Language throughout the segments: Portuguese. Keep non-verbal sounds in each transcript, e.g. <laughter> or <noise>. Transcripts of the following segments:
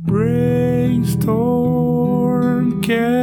Brainstormcast.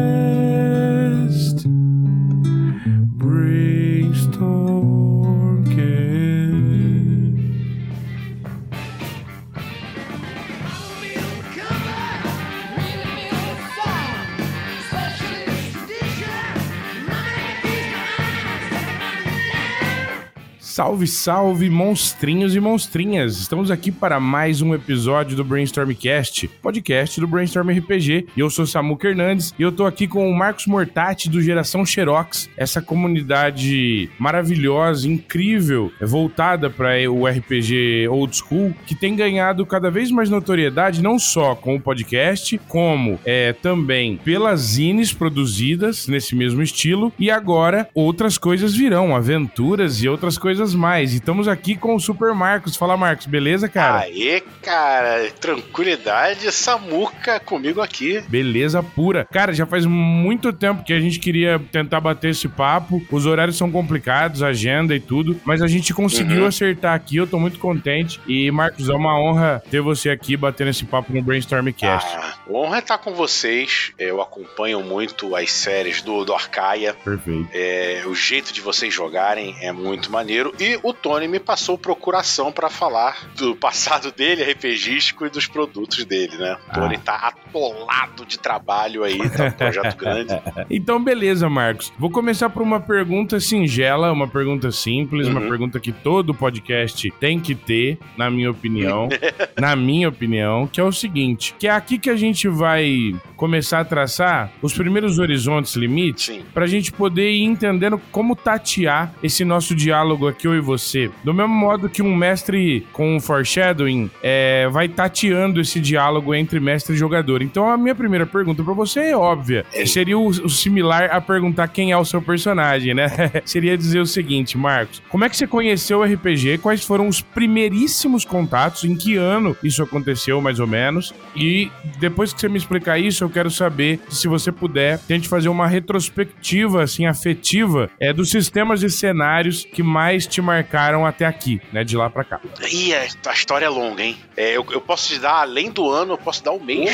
Salve, salve, monstrinhos e monstrinhas! Estamos aqui para mais um episódio do Brainstormcast, podcast do Brainstorm RPG. Eu sou Samuca Hernandes e eu tô aqui com o Marcos Mortati do Geração Xerox, essa comunidade maravilhosa, incrível, voltada para o RPG old school, que tem ganhado cada vez mais notoriedade não só com o podcast, como é, também pelas zines produzidas nesse mesmo estilo. E agora outras coisas virão, aventuras e outras coisas mais. E estamos aqui com o Super Marcos. Fala, Marcos, beleza, cara? Aê, cara, tranquilidade, Samuca comigo aqui. Beleza pura. Cara, já faz muito tempo que a gente queria tentar bater esse papo. Os horários são complicados, agenda e tudo, mas a gente conseguiu Uhum. acertar aqui. Eu tô muito contente. E, Marcos, é uma honra ter você aqui batendo esse papo no Brainstormcast. Ah, honra estar com vocês. Eu acompanho muito as séries do, do Arcaia. Perfeito. É, o jeito de vocês jogarem é muito maneiro. E o Tony me passou procuração pra falar do passado dele, RPGístico, e dos produtos dele, né? O Tony tá atolado de trabalho aí, tá um projeto grande. <laughs> Então, beleza, Marcos. Vou começar por uma pergunta singela, uma pergunta simples, uma Uhum. pergunta que todo podcast tem que ter, na minha opinião. <laughs> na minha opinião, que é o seguinte: que é aqui que a gente vai começar a traçar os primeiros horizontes limites Sim. pra gente poder ir entendendo como tatear esse nosso diálogo aqui, eu e você. Do mesmo modo que um mestre com um foreshadowing é, vai tateando esse diálogo entre mestre e jogador. Então a minha primeira pergunta pra você é óbvia. Ei. Seria o, o similar a perguntar quem é o seu personagem, né? <laughs> Seria dizer o seguinte, Marcos, como é que você conheceu o RPG? Quais foram os primeiríssimos contatos? Em que ano isso aconteceu, mais ou menos? E depois que você me explicar isso, eu quero saber se você puder, tente fazer uma retrospectiva, assim, afetiva, é, dos sistemas e cenários que mais te marcaram até aqui, né? De lá pra cá. Ih, é- a história é longa, hein? É, eu, eu posso te dar, além do ano, eu posso dar o mês.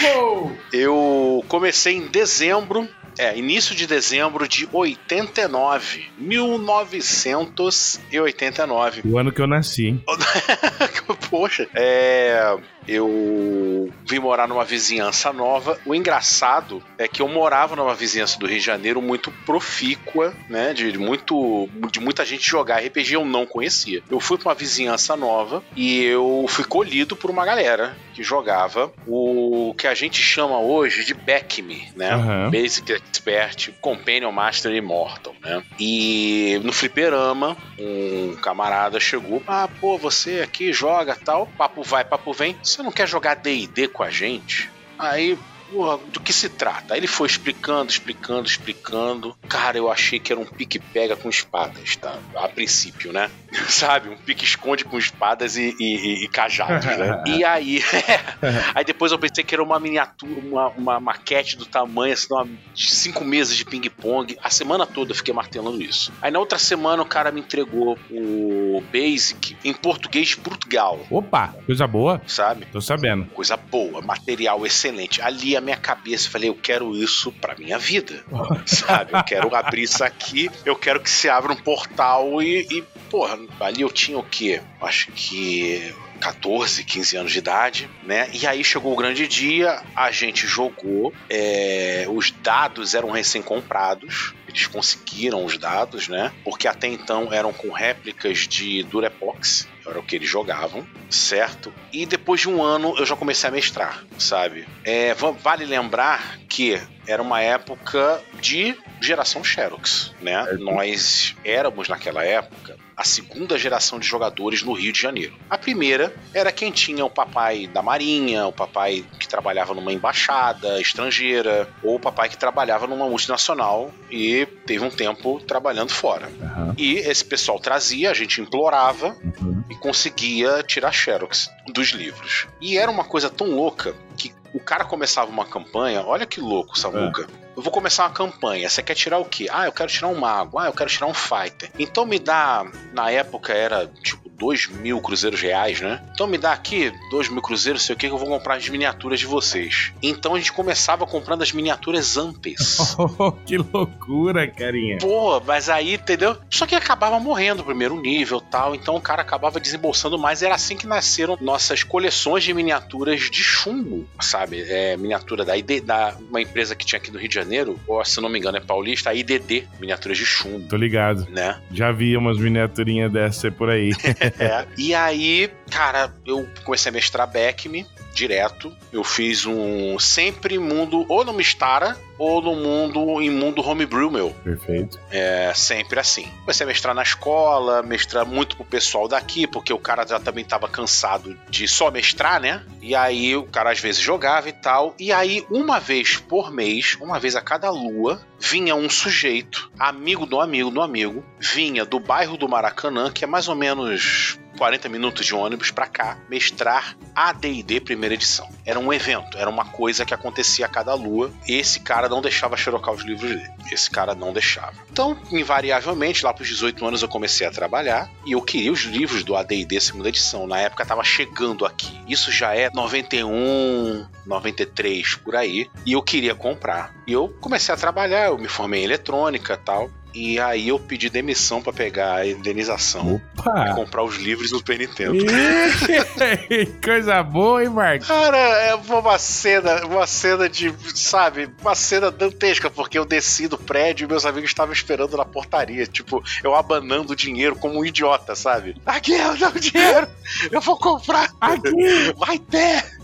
Eu comecei em dezembro, é, início de dezembro de 89. 1989. O ano que eu nasci, hein? <laughs> Poxa, é. Eu vim morar numa vizinhança nova. O engraçado é que eu morava numa vizinhança do Rio de Janeiro muito profícua, né? De, muito, de muita gente jogar RPG eu não conhecia. Eu fui pra uma vizinhança nova e eu fui colhido por uma galera que jogava o que a gente chama hoje de Backme, né? Aham. Basic Expert, Companion Master Immortal, né? E no fliperama, um camarada chegou, ah, pô, você aqui joga tal, papo vai, papo vem, você não quer jogar D&D com a gente? Aí, porra, do que se trata? Aí ele foi explicando, explicando, explicando. Cara, eu achei que era um pique-pega com espadas, tá? A princípio, né? <laughs> Sabe? Um pique-esconde com espadas e, e- e cajados, né? <laughs> E aí... <laughs> aí depois eu pensei que era uma miniatura, uma, uma maquete do tamanho, assim, uma- de cinco meses de ping-pong. A semana toda eu fiquei martelando isso. Aí na outra semana o cara me entregou o Basic em português de Portugal, Opa, coisa boa. sabe? Tô sabendo. coisa boa, material excelente. Ali a minha cabeça, eu falei, eu quero isso pra minha vida, sabe? Eu quero abrir isso aqui, eu quero que se abra um portal e, e porra, ali eu tinha o quê? Acho que 14, 15 anos de idade, né? E aí chegou o grande dia, a gente jogou, é, os dados eram recém-comprados, eles conseguiram os dados, né? Porque até então eram com réplicas de Durepox, era o que eles jogavam, certo? E depois de um ano eu já comecei a mestrar, sabe? É, va- vale lembrar que era uma época de geração Xerox, né? Certo. Nós éramos naquela época a segunda geração de jogadores no Rio de Janeiro. A primeira era quem tinha o papai da Marinha, o papai que trabalhava numa embaixada estrangeira, ou o papai que trabalhava numa multinacional e teve um tempo trabalhando fora. Aham. E esse pessoal trazia, a gente implorava Uhum. e conseguia tirar xerox dos livros. E era uma coisa tão louca que o cara começava uma campanha, olha que louco, Samuca. Eu vou começar uma campanha. Você quer tirar o quê? Ah, eu quero tirar um mago. Ah, eu quero tirar um fighter. Então me dá. Na época era tipo dois mil cruzeiros reais, né? Então me dá aqui dois mil cruzeiros, sei o que, que eu vou comprar as miniaturas de vocês. Então a gente começava comprando as miniaturas Ampes. <laughs> Oh, que loucura, carinha. Pô, mas aí, entendeu? Só que acabava morrendo o primeiro nível tal, então o cara acabava desembolsando mais. Era assim que nasceram nossas coleções de miniaturas de chumbo, sabe? É, miniatura da, ID, da uma empresa que tinha aqui no Rio de Janeiro, ou se não me engano é paulista, a IDD, miniaturas de chumbo. Tô ligado. Né? Já vi umas miniaturinhas dessa por aí. <laughs> é. E aí, cara, eu comecei a mestrar Beckme direto. Eu fiz um sempre mundo ou no Mistara ou no mundo em mundo homebrew meu. Perfeito. É sempre assim. Comecei a mestrar na escola, mestrar muito pro pessoal daqui, porque o cara já também tava cansado de só mestrar, né? E aí o cara às vezes jogava e tal. E aí, uma vez por mês, uma vez a cada lua, vinha um sujeito, amigo do amigo do amigo, vinha do bairro do Maracanã, que é mais ou menos 40 minutos de ônibus para cá, mestrar AD&D primeira edição. Era um evento, era uma coisa que acontecia a cada lua. Esse cara não deixava xerocar os livros dele. Esse cara não deixava. Então, invariavelmente, lá pros 18 anos eu comecei a trabalhar e eu queria os livros do AD&D segunda edição. Na época tava chegando aqui. Isso já é 91, 93 por aí, e eu queria comprar. E eu comecei a trabalhar, eu me formei em eletrônica, tal. E aí eu pedi demissão para pegar a indenização Opa! e comprar os livros do Super Nintendo. Ih, <laughs> Coisa boa, hein, Marcos? Cara, é uma cena, uma cena de, sabe, uma cena dantesca, porque eu desci do prédio e meus amigos estavam esperando na portaria, tipo, eu abanando o dinheiro como um idiota, sabe? Aqui, eu dou dinheiro, eu vou comprar. Aqui! Vai ter!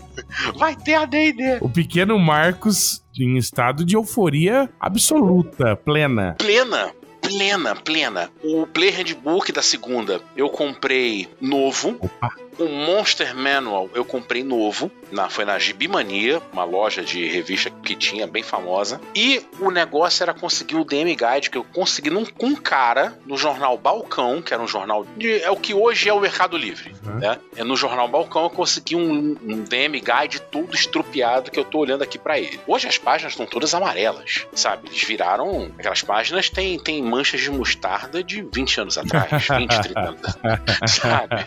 Vai ter a D&D. O pequeno Marcos em estado de euforia absoluta, plena. Plena, plena, plena. O Play Handbook da segunda eu comprei novo. Opa. O Monster Manual eu comprei novo. Na, foi na Gibimania, uma loja de revista que tinha, bem famosa. E o negócio era conseguir o DM Guide, que eu consegui num, com um cara no jornal Balcão, que era um jornal. De, é o que hoje é o Mercado Livre. Uhum. Né? É no jornal Balcão eu consegui um, um DM Guide todo estrupiado que eu tô olhando aqui para ele. Hoje as páginas estão todas amarelas, sabe? Eles viraram. Aquelas páginas têm, têm manchas de mostarda de 20 anos atrás, 20, 30 anos. <laughs> sabe?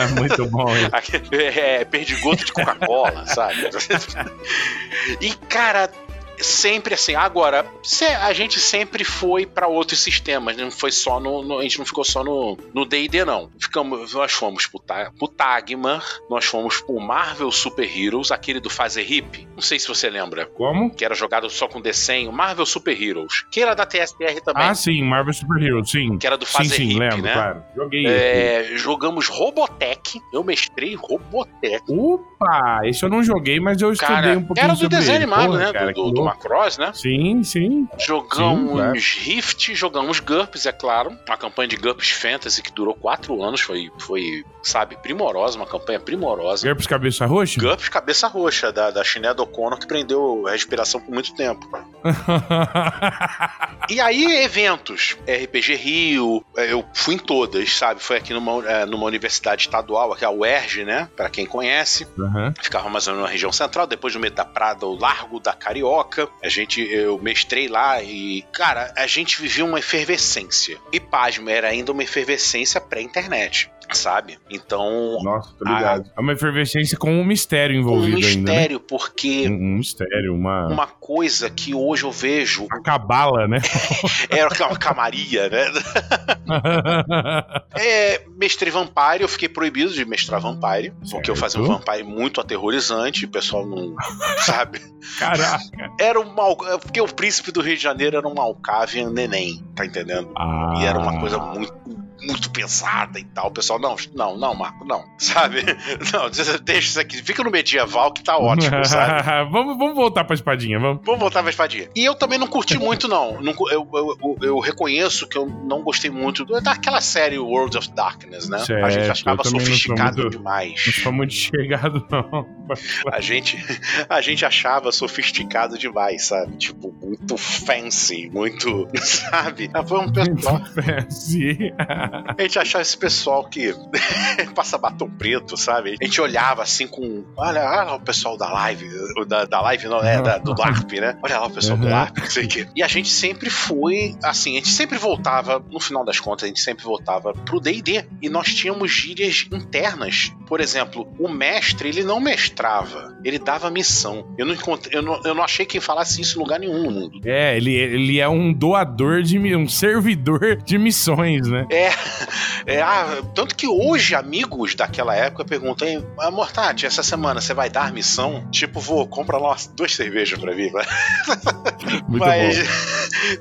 <laughs> É muito bom isso. <laughs> É, perdigoto de Coca-Cola, sabe? <laughs> E, cara, sempre assim. Agora, a gente sempre foi pra outros sistemas, não foi só no, no- a gente não ficou só no D&D não. Ficamos, nós fomos pro, pro Tagmar, nós fomos pro Marvel Super Heroes, aquele do Fazer Hip. Não sei se você lembra, Como? que era jogado só com desenho, Marvel Super Heroes, que era da TSR também, Ah, sim, Marvel Super Hero, sim. que era do Sim, Fazer sim, Hip, lembro, né? claro. Joguei. É, jogamos Robotech, eu mestrei Robotech. Opa, esse eu não joguei, mas eu estudei Cara, um pouquinho era do desenho animado, né? cara, do, do, do. Macross, né? Sim, sim. Jogamos Sim. Rift, jogamos GURPS, é claro. Uma campanha de GURPS Fantasy que durou quatro anos, foi, foi sabe, primorosa, uma campanha primorosa. GURPS Cabeça Roxa? GURPS Cabeça Roxa, da, da Sinéad O'Connor, que prendeu a respiração por muito tempo. <laughs> E aí, eventos. RPG Rio, é, eu fui em todas, sabe? Foi aqui numa, é, numa universidade estadual, aqui a UERJ, né? Pra quem conhece. Aham. Ficava mais ou menos na região central, depois no meio da Prada, o Largo da Carioca. A gente, eu mestrei lá e, cara, a gente vivia uma efervescência. E pasmo, era ainda uma efervescência pré-internet, sabe? Então, Nossa, tô ligado. É uma efervescência com um mistério um envolvido ainda, né? mistério, porque Um, um mistério, uma... uma coisa que hoje eu vejo Uma cabala, né? era <laughs> uma camaria, né? <laughs> É, mestrei Vampire, eu fiquei proibido de mestrar Vampire, porque eu fazia um Certo. Vampire muito aterrorizante, o pessoal não <laughs> sabe. Caraca. Era um mal. Porque o príncipe do Rio de Janeiro era um Malkavian neném, tá entendendo? Ah. E era uma coisa muito, muito pesada e tal. O pessoal, não, não, não, Marco, não. <laughs> Sabe? Não, deixa isso aqui. Fica no medieval que tá ótimo, <laughs> sabe? vamos, vamos voltar pra espadinha, vamos. Vamos voltar pra espadinha. E eu também não curti <laughs> muito, não. Eu, eu, eu, eu reconheço que eu não gostei muito daquela série World of Darkness, né? a gente Certo, achava sofisticado muito- demais. Não foi muito chegado, não. A gente, a gente achava sofisticado demais, sabe? Tipo, muito fancy, muito. Sabe? Foi um pessoal. Sim. A gente achava esse pessoal que <laughs> passa batom preto, sabe? A gente olhava assim com. Olha, olha lá o pessoal da live. Da, da live, não, é da, do LARP, né? Olha lá o pessoal uhum. do LARP, não sei o quê. E a gente sempre foi, assim, a gente sempre voltava, no final das contas, a gente sempre voltava pro DD. E nós tínhamos gírias internas. Por exemplo, o mestre, ele não mestrava, ele dava missão. Eu não encontrei, eu não, eu não achei quem falasse isso em lugar nenhum no mundo. É, ele, ele é um doador de um servidor de missões, né? É, <laughs> é ah, tanto que hoje amigos daquela época perguntam: Mortati, essa semana você vai dar missão? Tipo, vou, compra lá duas cervejas pra mim, né? <laughs> Muito Mas, bom.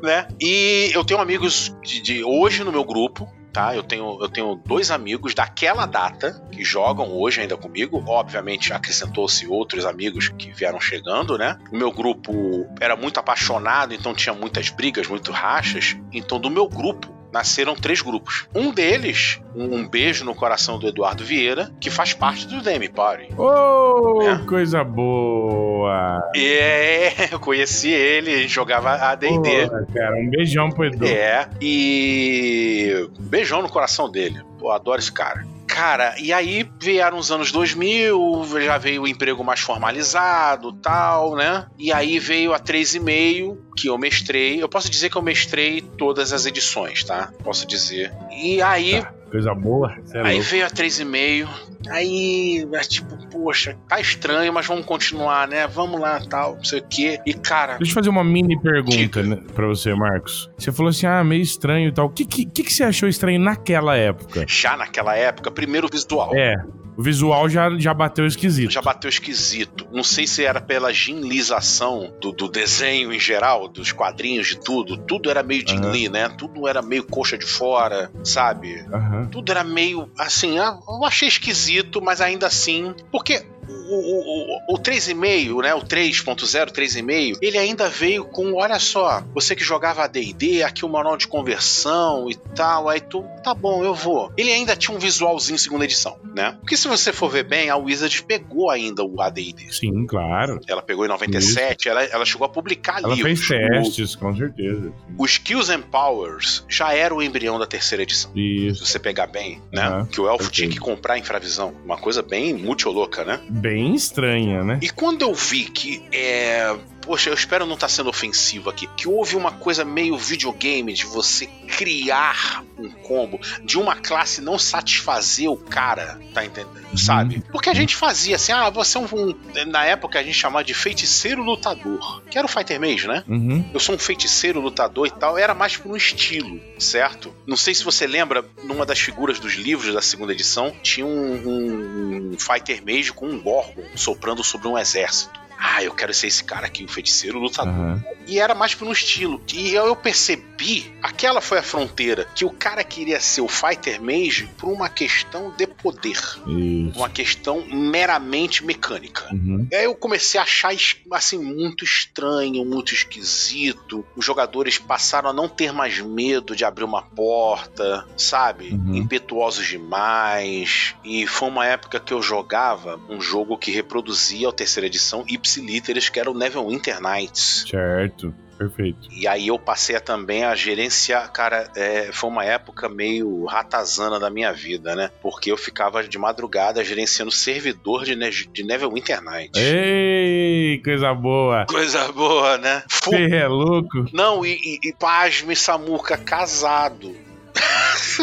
<laughs> né? E eu tenho amigos de, de hoje no meu grupo, tá? Eu tenho, eu tenho dois amigos daquela data que jogam hoje ainda comigo. Obviamente, acrescentou-se outros amigos que vieram chegando, né? O meu grupo era muito apaixonado, então tinha muitas brigas, muito rachas. Então, do meu grupo, nasceram três grupos. Um deles, um beijo no coração do Eduardo Vieira, que faz parte do Demi Party. Oh, é. coisa boa! É, eu conheci ele, jogava AD&D. Cara, um beijão pro Edu. É, e beijão no coração dele. Pô, adoro esse cara. Cara, e aí vieram os anos 2000, já veio o emprego mais formalizado, tal, né? E aí veio a 3,5, que eu mestrei. Eu posso dizer que eu mestrei todas as edições, tá? Posso dizer. E aí. Tá, coisa boa. É aí louco. veio a 3,5. Aí, é tipo, poxa, tá estranho, mas vamos continuar, né? Vamos lá, tal, não sei o quê. E, cara. Deixa eu fazer uma mini pergunta né, pra você, Marcos. Você falou assim, ah, meio estranho e tal. O que, que, que você achou estranho naquela época? Já naquela época, primeiro visual. É. O visual já, já bateu esquisito. Já bateu esquisito. Não sei se era pela ginlização do, do desenho em geral, dos quadrinhos, de tudo. Tudo era meio Jin uhum. né? Tudo era meio coxa de fora, sabe? Uhum. Tudo era meio assim. Ah, eu achei esquisito, mas ainda assim. Porque o, o, o 3,5, né? O 3.0, 3,5, ele ainda veio com, olha só, você que jogava AD&D, aqui o manual de conversão e tal, aí tu, tá bom, eu vou. Ele ainda tinha um visualzinho segunda edição, né? Porque se você for ver bem, a Wizard pegou ainda o AD&D. Sim, claro. Ela pegou em 97, ela, ela chegou a publicar ela livros. Ela fez testes, o, com certeza. Os Skills and Powers já era o embrião da terceira edição. Isso. Se você pegar bem, né? Uhum, que o elfo tinha que comprar infravisão. Uma coisa bem muito louca, né? Bem estranha, né? E quando eu vi que é, poxa, eu espero não estar tá sendo ofensivo aqui, que houve uma coisa meio videogame de você criar um combo, de uma classe não satisfazer o cara, tá entendendo? Uhum. Sabe? Porque a gente fazia assim, ah, você é um, um na época a gente chamava de feiticeiro lutador, que era o Fighter Mage, né? Uhum. Eu sou um feiticeiro lutador e tal, era mais por um estilo, certo? Não sei se você lembra, numa das figuras dos livros da segunda edição, tinha um, um, um Fighter Mage com um Gorgon soprando sobre um exército ah, eu quero ser esse cara aqui, o feiticeiro lutador. Uhum. E era mais por um estilo. E eu percebi, aquela foi a fronteira, que o cara queria ser o Fighter Mage por uma questão de poder. Isso. Uma questão meramente mecânica. Uhum. E aí eu comecei a achar, assim, muito estranho, muito esquisito. Os jogadores passaram a não ter mais medo de abrir uma porta, sabe? Uhum. Impetuosos demais. E foi uma época que eu jogava um jogo que reproduzia a terceira edição e ipsilíteres, que era o Neverwinter Nights. Certo. Perfeito. E aí eu passei a, também a gerenciar, cara, é, foi uma época meio ratazana da minha vida, né? Porque eu ficava de madrugada gerenciando servidor de, ne de Neverwinter Nights. Ei, coisa boa. Coisa boa, né? Você é louco? Não, e, e, e pasme, Samuca, casado.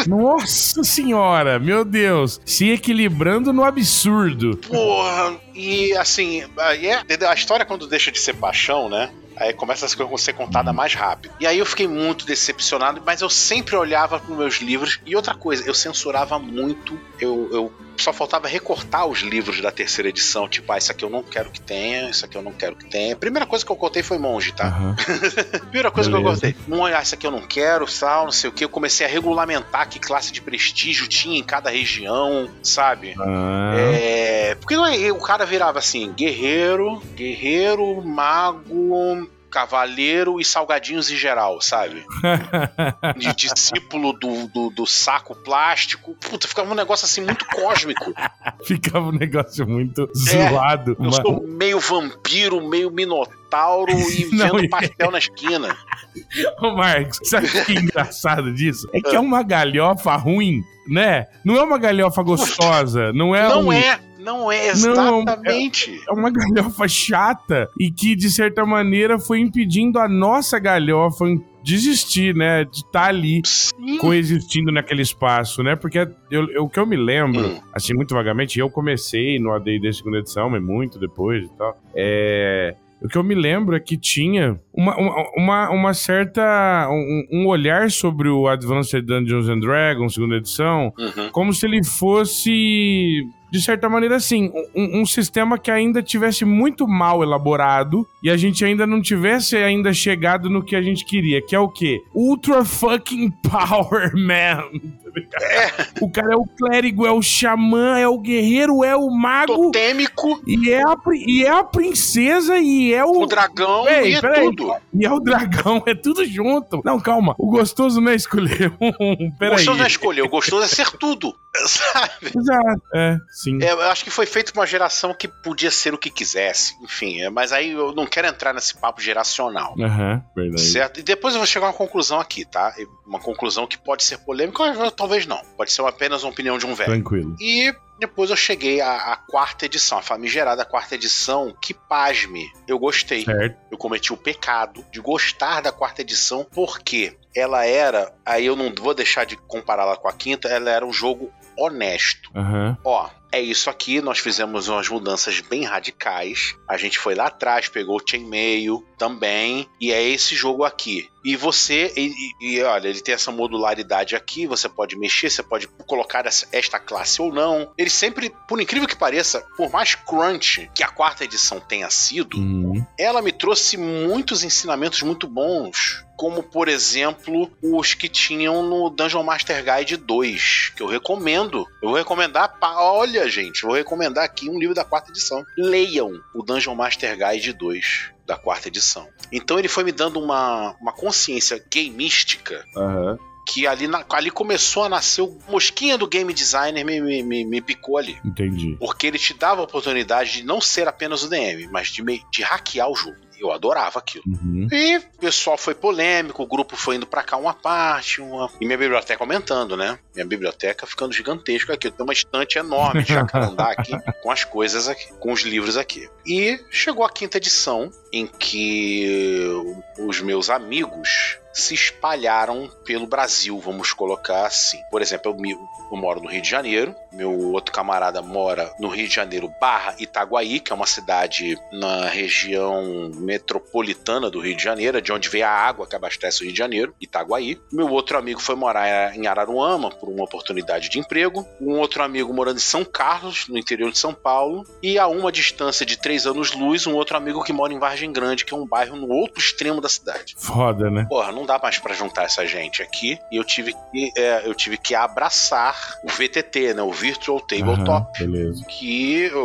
Nossa senhora, meu Deus. Se equilibrando no absurdo. Porra, e assim, é, a história quando deixa de ser paixão, né? Aí começa a ser contada mais rápido. E aí eu fiquei muito decepcionado, mas eu sempre olhava para meus livros. E outra coisa, eu censurava muito. Eu, eu só faltava recortar os livros da terceira edição, tipo, ah, isso aqui eu não quero que tenha, isso aqui eu não quero que tenha. Primeira coisa que eu cortei foi monge, tá? Uhum. <laughs> Primeira coisa Beleza. que eu cortei. Ah, isso aqui eu não quero, sal, não sei o que. Eu comecei a regulamentar que classe de prestígio tinha em cada região, sabe? Uhum. É... Porque não é, o cara virava assim, guerreiro, guerreiro, mago, cavaleiro e salgadinhos em geral, sabe? <laughs> De discípulo do, do, do, saco plástico. Puta, ficava um negócio assim muito cósmico. ficava um negócio muito é, zoado. Eu sou meio vampiro, meio minotauro e <laughs> Não, vendo pastel na esquina. <laughs> Ô, Marcos, sabe o que é engraçado disso? É que é uma galhofa ruim, né? Não é uma galhofa gostosa, não é Não um... é, não é exatamente. Não, é, é, uma galhofa chata e que, de certa maneira, foi impedindo a nossa galhofa desistir, né? De estar tá ali Sim. coexistindo naquele espaço, né? Porque eu, eu, o que eu me lembro, hum. assim, muito vagamente, eu comecei no AD&D segunda edição, mas muito depois e tal, é... O que eu me lembro é que tinha uma, uma, uma certa. Um, um, olhar sobre o Advanced Dungeons and Dragons, segunda edição, uhum. como se ele fosse de certa maneira, assim, um, um, sistema que ainda tivesse muito mal elaborado e a gente ainda não tivesse ainda chegado no que a gente queria, que é o quê? Ultra fucking <laughs> power, man. É. O cara é o clérigo, é o xamã, é o guerreiro, é o mago. Totêmico. E é a, e é a princesa e é o. O dragão Ei, e é tudo. E é o dragão, é tudo junto. Não, calma. O gostoso não é escolher um. <laughs> O gostoso não é escolher, o gostoso é ser tudo. <laughs> Sabe? Exato. É. Sim. É, eu acho que foi feito pra uma geração que podia ser o que quisesse. Enfim, é, mas aí eu não quero entrar nesse papo geracional. Aham, uhum, verdade. Certo? E depois eu vou chegar a uma conclusão aqui, tá? Uma conclusão que pode ser polêmica, ou talvez não. Pode ser apenas uma opinião de um velho. Tranquilo. E depois eu cheguei à, à, quarta edição, a famigerada quarta edição, que pasme, eu gostei. Certo. Eu cometi o pecado de gostar da quarta edição, porque ela era, aí eu não vou deixar de compará-la com a quinta, ela era um jogo honesto. Uhum. Ó, é isso aqui, nós fizemos umas mudanças bem radicais. A gente foi lá atrás, pegou o chainmail também, e é esse jogo aqui. E você, e, e, olha, ele tem essa modularidade aqui, você pode mexer, você pode colocar esta classe ou não. Ele sempre, por incrível que pareça, por mais crunch que a quarta edição tenha sido, uhum. ela me trouxe muitos ensinamentos muito bons como por exemplo os que tinham no Dungeon Master Guide 2, que eu recomendo. Eu vou recomendar, olha gente, vou recomendar aqui um livro da quarta edição. Leiam o Dungeon Master Guide 2 da quarta edição. Então ele foi me dando uma, uma consciência gameística uhum que ali, na, ali começou a nascer o mosquinha do game designer me, me, me, me, picou ali. Entendi. Porque ele te dava a oportunidade de não ser apenas o DM, mas de, de hackear o jogo. Eu adorava aquilo. Uhum. E o pessoal foi polêmico, o grupo foi indo pra cá uma parte, uma... e minha biblioteca aumentando, né? Minha biblioteca ficando gigantesca aqui. Tem uma estante enorme de jacarandá aqui, <laughs> com as coisas aqui, com os livros aqui. E chegou a quinta edição, em que os meus amigos se espalharam pelo Brasil, vamos colocar assim. Por exemplo, eu, eu, moro no Rio de Janeiro, meu outro camarada mora no Rio de Janeiro barra Itaguaí, que é uma cidade na região metropolitana do Rio de Janeiro, de onde vem a água que abastece o Rio de Janeiro, Itaguaí. Meu outro amigo foi morar em Araruama por uma oportunidade de emprego. Um outro amigo morando em São Carlos, no interior de São Paulo. E a uma distância de três anos-luz, um outro amigo que mora em Vargem Grande, que é um bairro no outro extremo da cidade. Foda, né? Porra, não dá mais para juntar essa gente aqui. E eu tive que, é, eu tive que abraçar o VTT, né? O Virtual Tabletop. Uhum, beleza. Que eu,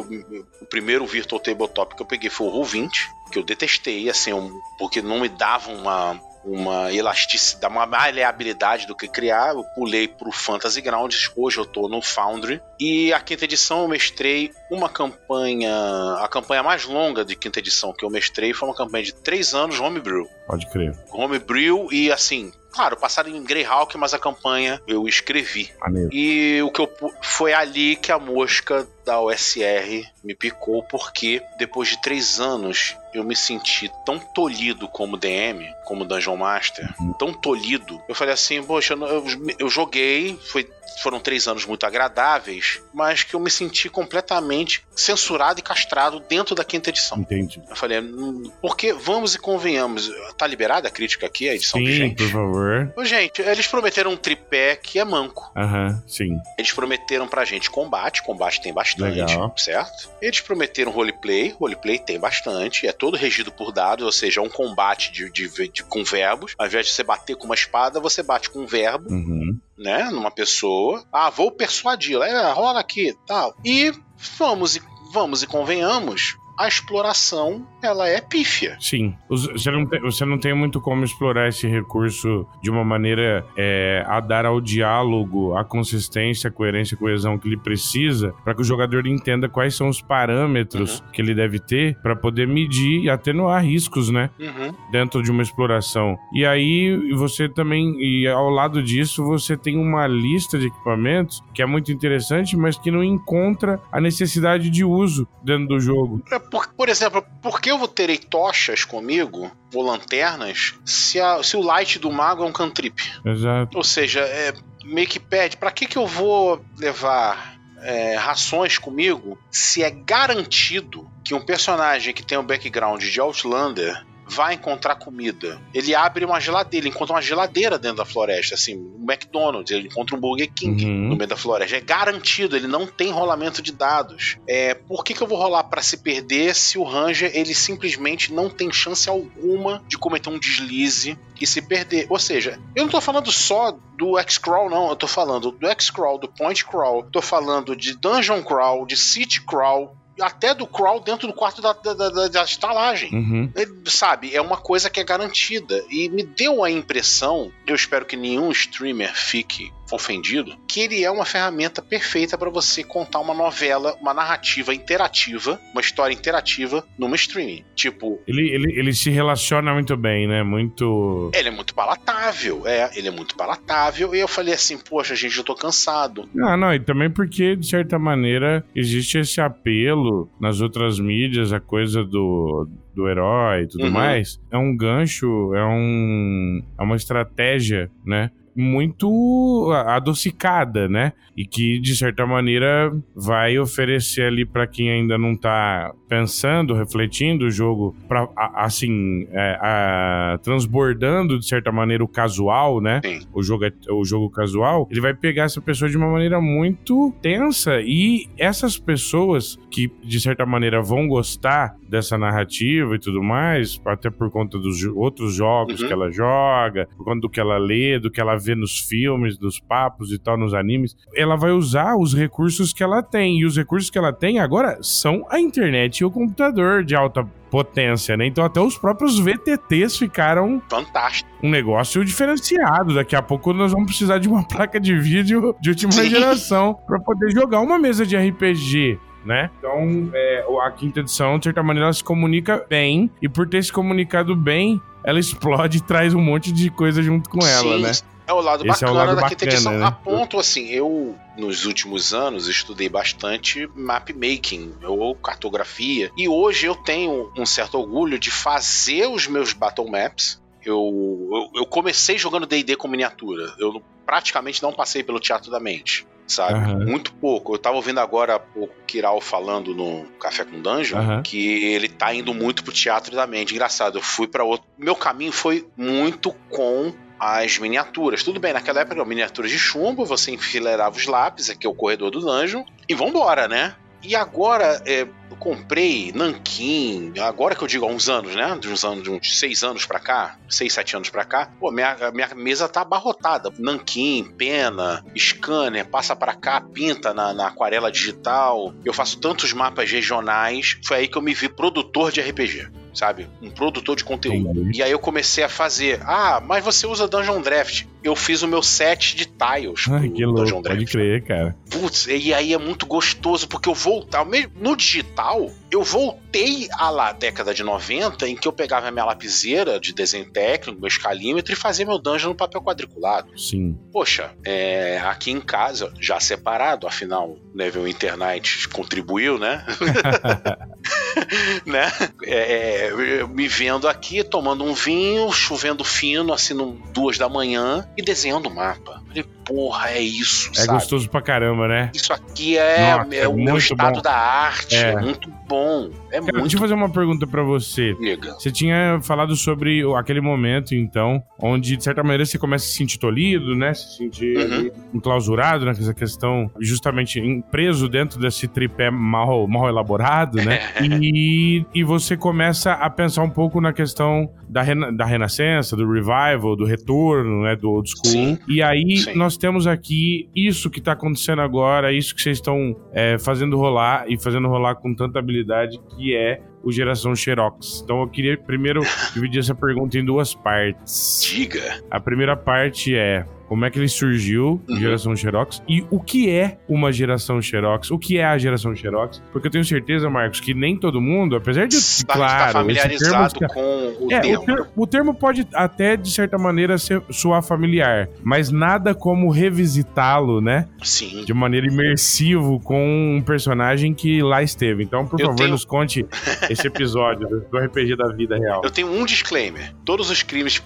o primeiro Virtual Tabletop que eu peguei foi o Roll20, que eu detestei, assim, porque não me dava uma uma elasticidade, uma maleabilidade do que criar. Eu pulei pro Fantasy Grounds, hoje eu tô no Foundry. E a quinta edição eu mestrei uma campanha, a campanha mais longa de quinta edição que eu mestrei foi uma campanha de três anos homebrew. Pode crer. Homebrew e assim, Claro, passaram em Greyhawk, mas a campanha eu escrevi. E o que eu foi ali que a mosca da OSR me picou, porque depois de três anos eu me senti tão tolhido como DM, como Dungeon Master, uhum. tão tolhido. Eu falei assim, poxa, eu, eu joguei, foi foram três anos muito agradáveis, mas que eu me senti completamente censurado e castrado dentro da quinta edição. Entendi. Eu falei, hum, porque vamos e convenhamos, tá liberada a crítica aqui, a edição sim, gente? por favor. Gente, eles prometeram um tripé que é manco. Aham, uhum, sim. Eles prometeram pra gente combate, combate tem bastante, Legal. certo? Eles prometeram roleplay, roleplay tem bastante, é todo regido por dados, ou seja, é um combate de, de, de, com verbos. Ao invés de você bater com uma espada, você bate com um verbo. Uhum né, numa pessoa. Ah, vou persuadi-la, é, rola aqui, tal. E vamos e vamos e convenhamos a exploração ela é pífia. Sim. Você não tem, você não tem muito como explorar esse recurso de uma maneira é, a dar ao diálogo a consistência, a coerência, a coesão que ele precisa para que o jogador entenda quais são os parâmetros uhum. que ele deve ter para poder medir e atenuar riscos, né? Uhum. Dentro de uma exploração. E aí você também, e ao lado disso, você tem uma lista de equipamentos que é muito interessante, mas que não encontra a necessidade de uso dentro do jogo. É por, por exemplo, por que eu terei tochas comigo, ou lanternas, se, a, se o light do mago é um cantrip? Exato. Ou seja, é, meio que pede, pra que, que eu vou levar é, rações comigo se é garantido que um personagem que tem um background de Outlander vai encontrar comida. Ele abre uma geladeira, ele encontra uma geladeira dentro da floresta, assim, um McDonald's, ele encontra um Burger King uhum. no meio da floresta. É garantido, ele não tem rolamento de dados. É, por que, que eu vou rolar para se perder se o Ranger ele simplesmente não tem chance alguma de cometer um deslize e se perder? Ou seja, eu não tô falando só do X-Crawl, não, eu tô falando do X-Crawl, do Point Crawl, tô falando de Dungeon Crawl, de City Crawl, até do crawl dentro do quarto da, da, da, da estalagem. Uhum. Ele, sabe, é uma coisa que é garantida. E me deu a impressão, eu espero que nenhum streamer fique ofendido, que ele é uma ferramenta perfeita para você contar uma novela, uma narrativa interativa, uma história interativa numa streaming. Tipo. Ele, ele, ele se relaciona muito bem, né? Muito. Ele é muito palatável, é, ele é muito palatável. E eu falei assim, poxa, gente, eu tô cansado. Ah, não, e também porque, de certa maneira, existe esse apelo nas outras mídias, a coisa do, do herói e tudo uhum. mais, é um gancho, é, um, é uma estratégia, né? Muito adocicada, né? E que, de certa maneira, vai oferecer ali para quem ainda não tá pensando, refletindo o jogo, pra, assim, é, a, transbordando, de certa maneira, o casual, né? Sim. O jogo, é, o jogo casual, ele vai pegar essa pessoa de uma maneira muito tensa. E essas pessoas que, de certa maneira, vão gostar dessa narrativa e tudo mais, até por conta dos outros jogos uhum. que ela joga, por conta do que ela lê, do que ela vê nos filmes, nos papos e tal, nos animes, ela vai usar os recursos que ela tem. E os recursos que ela tem agora são a internet e o computador de alta potência, né? Então até os próprios VTTs ficaram fantástico. Um negócio diferenciado. Daqui a pouco nós vamos precisar de uma <laughs> placa de vídeo de última Sim. geração para poder jogar uma mesa de RPG né? Então, é, a quinta edição, de certa maneira, ela se comunica bem, e por ter se comunicado bem, ela explode e traz um monte de coisa junto com Sim, ela, né? É o lado Esse bacana é o lado da edição. Né? A ponto, assim, eu, nos últimos anos, estudei bastante map making ou cartografia. E hoje eu tenho um certo orgulho de fazer os meus battle maps. Eu, eu, eu comecei jogando DD com miniatura. Eu praticamente não passei pelo teatro da mente sabe? Uhum. Muito pouco. Eu tava ouvindo agora o Kiral falando no Café com Dungeon uhum. que ele tá indo muito pro teatro da mente. Engraçado, eu fui para outro. Meu caminho foi muito com as miniaturas. Tudo bem, naquela época eram miniaturas de chumbo, você enfileirava os lápis, aqui é o corredor do dungeon, e vambora, né? E agora, é, eu comprei Nankin, agora que eu digo há uns anos, né? De uns anos, de uns seis anos pra cá, seis, sete anos pra cá, pô, minha, minha mesa tá abarrotada. Nankin, pena, scanner, passa pra cá, pinta na, na aquarela digital. Eu faço tantos mapas regionais. Foi aí que eu me vi produtor de RPG sabe? Um produtor de conteúdo. E aí eu comecei a fazer. Ah, mas você usa Dungeon Draft. Eu fiz o meu set de tiles Ai, que louco, Dungeon Draft. Pode crer, cara. Putz, e aí é muito gostoso, porque eu voltar. No digital, eu voltei à lá década de 90, em que eu pegava a minha lapiseira de desenho técnico, meu escalímetro, e fazia meu dungeon no papel quadriculado. Sim. Poxa, é, aqui em casa, já separado, afinal, Level Internet contribuiu, né? <laughs> <laughs> né? É, me vendo aqui, tomando um vinho, chovendo fino, assim, no, duas da manhã, e desenhando o mapa. Falei, porra, é isso, É sabe? gostoso pra caramba, né? Isso aqui é, Nossa, é o meu estado bom. da arte, é. é. muito bom. É Cara, muito... Deixa eu fazer uma pergunta para você. Você tinha falado sobre aquele momento, então, onde, de certa maneira, você começa a se sentir tolhido, né? Se sentir uhum. enclausurado nessa questão, justamente preso dentro desse tripé mal, mal elaborado, né? <laughs> e, e você começa a pensar um pouco na questão da, rena, da renascença, do revival, do retorno, né? Do old school. Sim. E aí, Sim. nós temos aqui isso que tá acontecendo agora, isso que vocês estão é, fazendo rolar e fazendo rolar com tanta habilidade, que é o Geração Xerox. Então eu queria primeiro <laughs> dividir essa pergunta em duas partes. Diga. A primeira parte é como é que ele surgiu, uhum. geração Xerox, e o que é uma geração Xerox, o que é a geração Xerox, porque eu tenho certeza, Marcos, que nem todo mundo, apesar de, Está claro, familiarizado termo, com o é, termo. O, ter, o, termo pode até, de certa maneira, ser, soar familiar, mas nada como revisitá-lo, né? Sim. De maneira imersiva com um personagem que lá esteve. Então, por eu favor, tenho... nos conte esse episódio do RPG da vida real. Eu tenho um disclaimer. Todos os crimes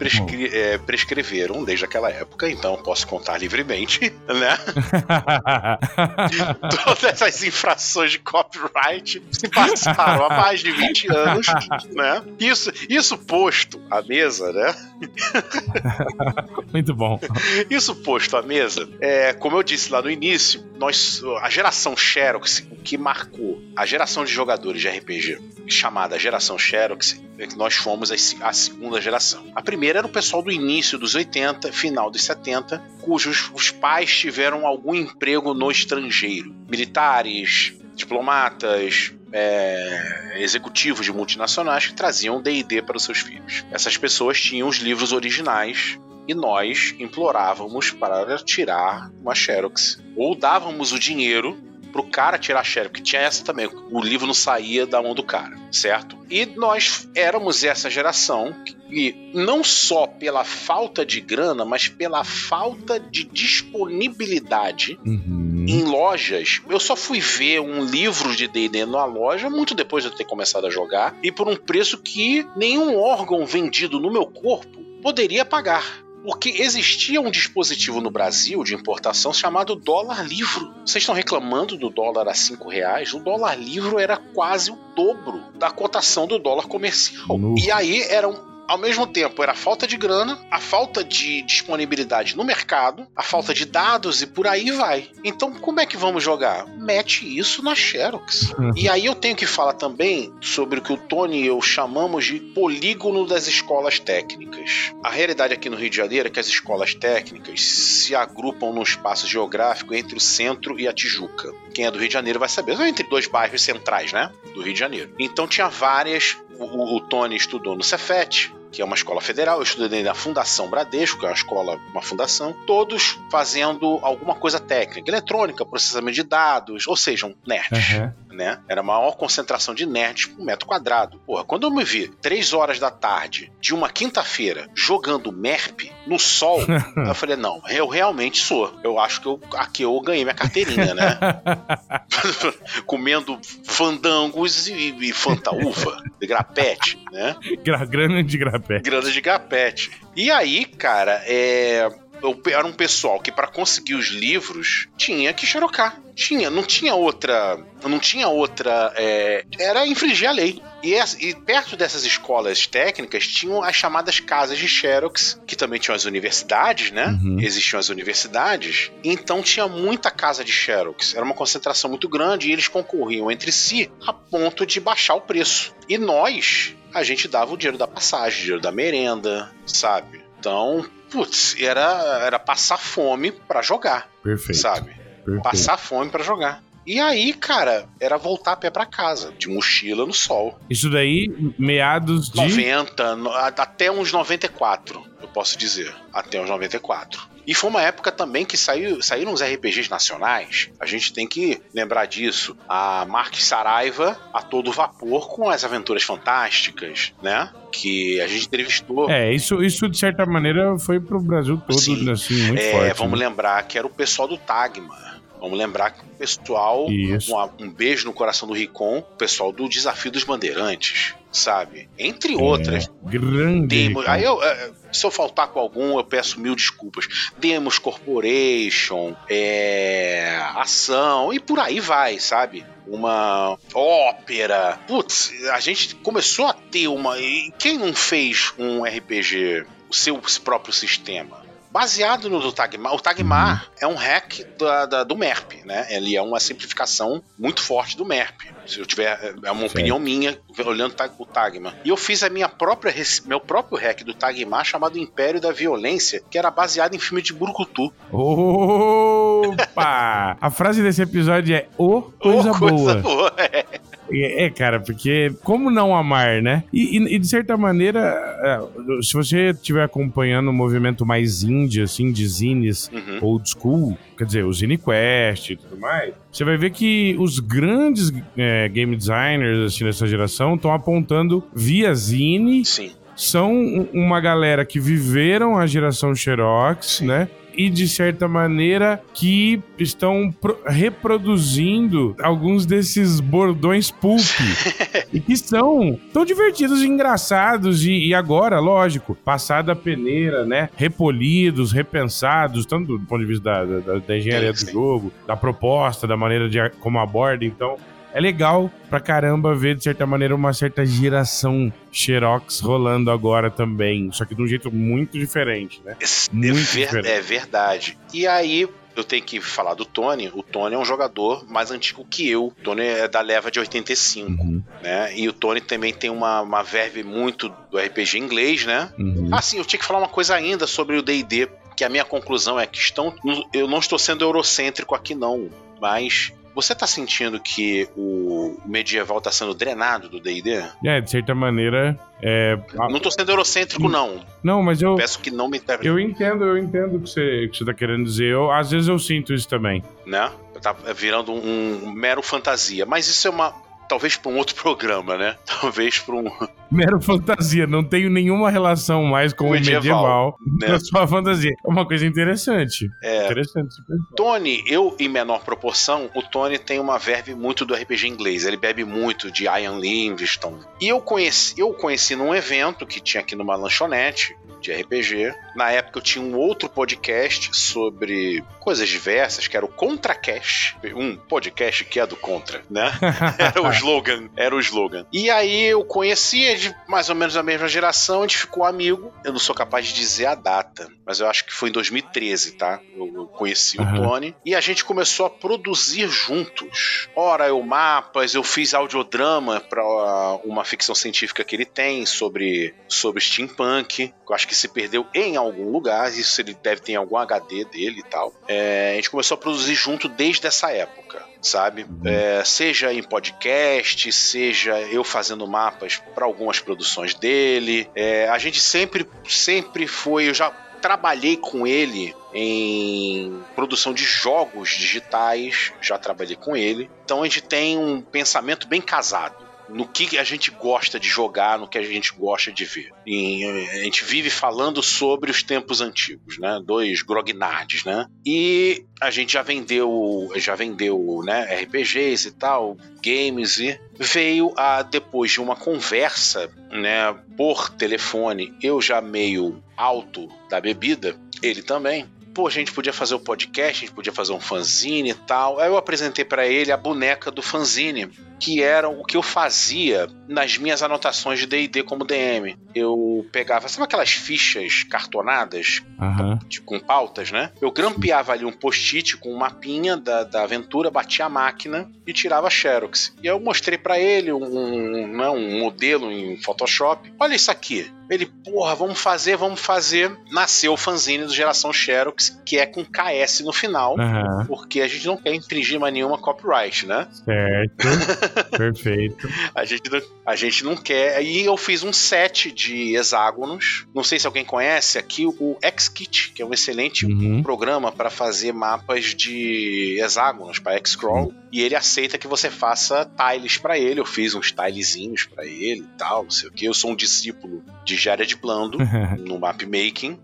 é, prescreveram desde aquela época, então posso contar livremente, né? <laughs> Todas essas infrações de copyright se passaram há mais de 20 anos, né? Isso, isso posto à mesa, né? <laughs> Muito bom. Isso posto à mesa, é, como eu disse lá no início, nós, a geração Xerox, o que marcou a geração de jogadores de RPG, chamada geração Xerox, é que nós fomos a, segunda geração. A primeira era o pessoal do início dos 80, final dos 70, cujos os pais tiveram algum emprego no estrangeiro. Militares, diplomatas, é, executivos de multinacionais que traziam D&D para os seus filhos. Essas pessoas tinham os livros originais e nós implorávamos para tirar uma Xerox. Ou dávamos o dinheiro pro cara tirar xerox, porque tinha essa também, o livro não saía da mão do cara, certo? E nós éramos essa geração e não só pela falta de grana, mas pela falta de disponibilidade uhum. em lojas. Eu só fui ver um livro de D&D na loja muito depois de eu ter começado a jogar e por um preço que nenhum órgão vendido no meu corpo poderia pagar. Porque existia um dispositivo no Brasil de importação chamado dólar livro. Vocês estão reclamando do dólar a 5 reais? O dólar livro era quase o dobro da cotação do dólar comercial. E aí eram ao mesmo tempo era a falta de grana, a falta de disponibilidade no mercado, a falta de dados e por aí vai. Então, como é que vamos jogar? Mete isso na Xerox. Uhum. E aí eu tenho que falar também sobre o que o Tony e eu chamamos de polígono das escolas técnicas. A realidade aqui no Rio de Janeiro é que as escolas técnicas se agrupam num espaço geográfico entre o centro e a Tijuca. Quem é do Rio de Janeiro vai saber, entre dois bairros centrais, né? Do Rio de Janeiro. Então tinha várias o, o, Tony estudou no Cefet, que é uma escola federal, eu estudei na Fundação Bradesco, que é uma escola, uma fundação, todos fazendo alguma coisa técnica, eletrônica, processamento de dados, ou seja, nerds. Uhum. Né? Era a maior concentração de nerds por metro quadrado. Porra, quando eu me vi três horas da tarde de uma quinta-feira jogando MERP no sol, <laughs> eu falei, não, eu realmente sou. Eu acho que eu, aqui eu ganhei minha carteirinha, né? <laughs> Comendo fandangos e, e fantaúva, de grapete, né? Grana de grapete grapete. Grana de grapete. E aí, cara, é era um pessoal que para conseguir os livros tinha que xerocar. Tinha, não tinha outra, não tinha outra, é, era infringir a lei. E, e, perto dessas escolas técnicas tinham as chamadas casas de xerox, que também tinham as universidades, né? Uhum. Existiam as universidades. Então tinha muita casa de xerox. Era uma concentração muito grande e eles concorriam entre si a ponto de baixar o preço. E nós a gente dava o dinheiro da passagem, o dinheiro da merenda, sabe? Então, putz, era, era passar fome para jogar. Perfeito. Sabe? Perfeito. Passar fome para jogar. E aí, cara, era voltar a pé para casa, de mochila no sol. Isso daí, meados de. 90, até uns 94, eu posso dizer. Até uns 94. E foi uma época também que saiu, saíram os RPGs nacionais. A gente tem que lembrar disso. A Mark Saraiva a todo vapor com as aventuras fantásticas, né? Que a gente entrevistou. É, isso, isso de certa maneira foi pro Brasil todo, Sim. assim, muito é, forte. Vamos né? lembrar que era o pessoal do Tagma. Vamos lembrar que o pessoal, um, um, beijo no coração do Ricon, o pessoal do Desafio dos Bandeirantes, sabe? Entre outras. É, grande. Demos, aí eu, é, se eu faltar com algum, eu peço mil desculpas. Demos Corporation, é, Ação e por aí vai, sabe? Uma ópera. Putz, a gente começou a ter uma. Quem não fez um RPG, o seu próprio sistema? Baseado no do Tagmar. O Tagmar uhum. é um hack da, da, do MERP, né? Ele é uma simplificação muito forte do MERP. Se eu tiver. É uma opinião minha, olhando o Tagmar. E eu fiz a minha própria, meu próprio hack do Tagmar chamado Império da Violência, que era baseado em filme de Burukutu. Opa! <laughs> a frase desse episódio é O Coisa, oh, coisa Boa. boa é. É, é, cara, porque como não amar, né? E, e, e de certa maneira, é, se você estiver acompanhando o movimento mais indie, assim, de zines uhum. old school, quer dizer, o Zine Quest e tudo mais, você vai ver que os grandes é, game designers, assim, dessa geração estão apontando via zine Sim são uma galera que viveram a geração Xerox, Sim. né? E, de certa maneira, que estão reproduzindo alguns desses bordões pulp. <laughs> e que são tão divertidos e engraçados. E, e, agora, lógico, passada a peneira, né? Repolidos, repensados, tanto do ponto de vista da, da, da engenharia do jogo, da proposta, da maneira de como aborda. Então, é legal pra caramba ver, de certa maneira, uma certa geração Xerox rolando agora também. Só que de um jeito muito diferente, né? É muito é, ver, diferente. é verdade. E aí, eu tenho que falar do Tony. O Tony é um jogador mais antigo que eu. O Tony é da leva de 85, uhum. né? E o Tony também tem uma, uma verve muito do RPG inglês, né? Uhum. Ah, sim, eu tinha que falar uma coisa ainda sobre o D&D, que a minha conclusão é que estão, eu não estou sendo eurocêntrico aqui não, mas você tá sentindo que o medieval tá sendo drenado do D&D? É, de certa maneira, é... Não tô sendo eurocêntrico, não. Não, mas eu... Peço que não me interprete. Eu entendo, eu entendo o que você, que você tá querendo dizer. Eu, às vezes eu sinto isso também. Né? Tá virando um, um mero fantasia. Mas isso é uma talvez para um outro <laughs> programa, né? Talvez para um. <laughs> Mero fantasia, não tenho nenhuma relação mais com o medieval. medieval né? <laughs> É só fantasia. É uma coisa interessante. É. Interessante. Tony, eu em menor proporção, o Tony tem uma verve muito do RPG inglês. Ele bebe muito de Ian Livingstone. E eu conheci, eu conheci num evento que tinha aqui numa lanchonete de RPG. Na época eu tinha um outro podcast sobre coisas diversas, que era o ContraCast, um podcast que é do Contra, né? <laughs> Era o slogan, era o slogan. E aí eu conhecia de mais ou menos a mesma geração, a gente ficou amigo. Eu não sou capaz de dizer a data, mas eu acho que foi em 2013, tá? Eu conheci uhum. o Tony e a gente começou a produzir juntos. Ora, eu mapas, eu fiz audiodrama para uma ficção científica que ele tem sobre sobre steampunk. Eu acho que se perdeu em algum lugar, isso ele deve ter em algum HD dele e tal. É, a gente começou a produzir junto desde essa época sabe? Uhum. É, seja em podcast, seja eu fazendo mapas para algumas produções dele. É, a gente sempre, sempre foi. Eu já trabalhei com ele em produção de jogos digitais, já trabalhei com ele. Então a gente tem um pensamento bem casado no que a gente gosta de jogar, no que a gente gosta de ver. E a gente vive falando sobre os tempos antigos, né? Dois grognards, né? E a gente já vendeu, já vendeu, né, RPGs e tal, games e veio a depois de uma conversa, né, por telefone, eu já meio alto da bebida, ele também pô, a gente podia fazer o podcast, a gente podia fazer um fanzine e tal. Aí eu apresentei para ele a boneca do fanzine, que era o que eu fazia nas minhas anotações de D&D como DM. Eu pegava, sabe aquelas fichas cartonadas uhum. de, com pautas, né? Eu grampeava ali um post-it com um mapinha da, da aventura, batia a máquina e tirava xerox. E eu mostrei para ele um, um, né, um modelo em Photoshop. Olha isso aqui. Ele, porra, vamos fazer, vamos fazer. Nasceu o fanzine do Geração Xerox, que é com KS no final, uhum. porque a gente não quer infringir mais nenhuma copyright, né? Certo. <laughs> Perfeito. A gente, não, a gente não quer. Aí eu fiz um set de hexágonos. Não sei se alguém conhece aqui o XKit, que é um excelente uhum. programa para fazer mapas de hexágonos para Xcrawl. Uhum. E ele aceita que você faça tiles para ele. Eu fiz uns tilezinhos para ele e tal, não sei o que. Eu sou um discípulo de Jared Blando <laughs> no mapmaking.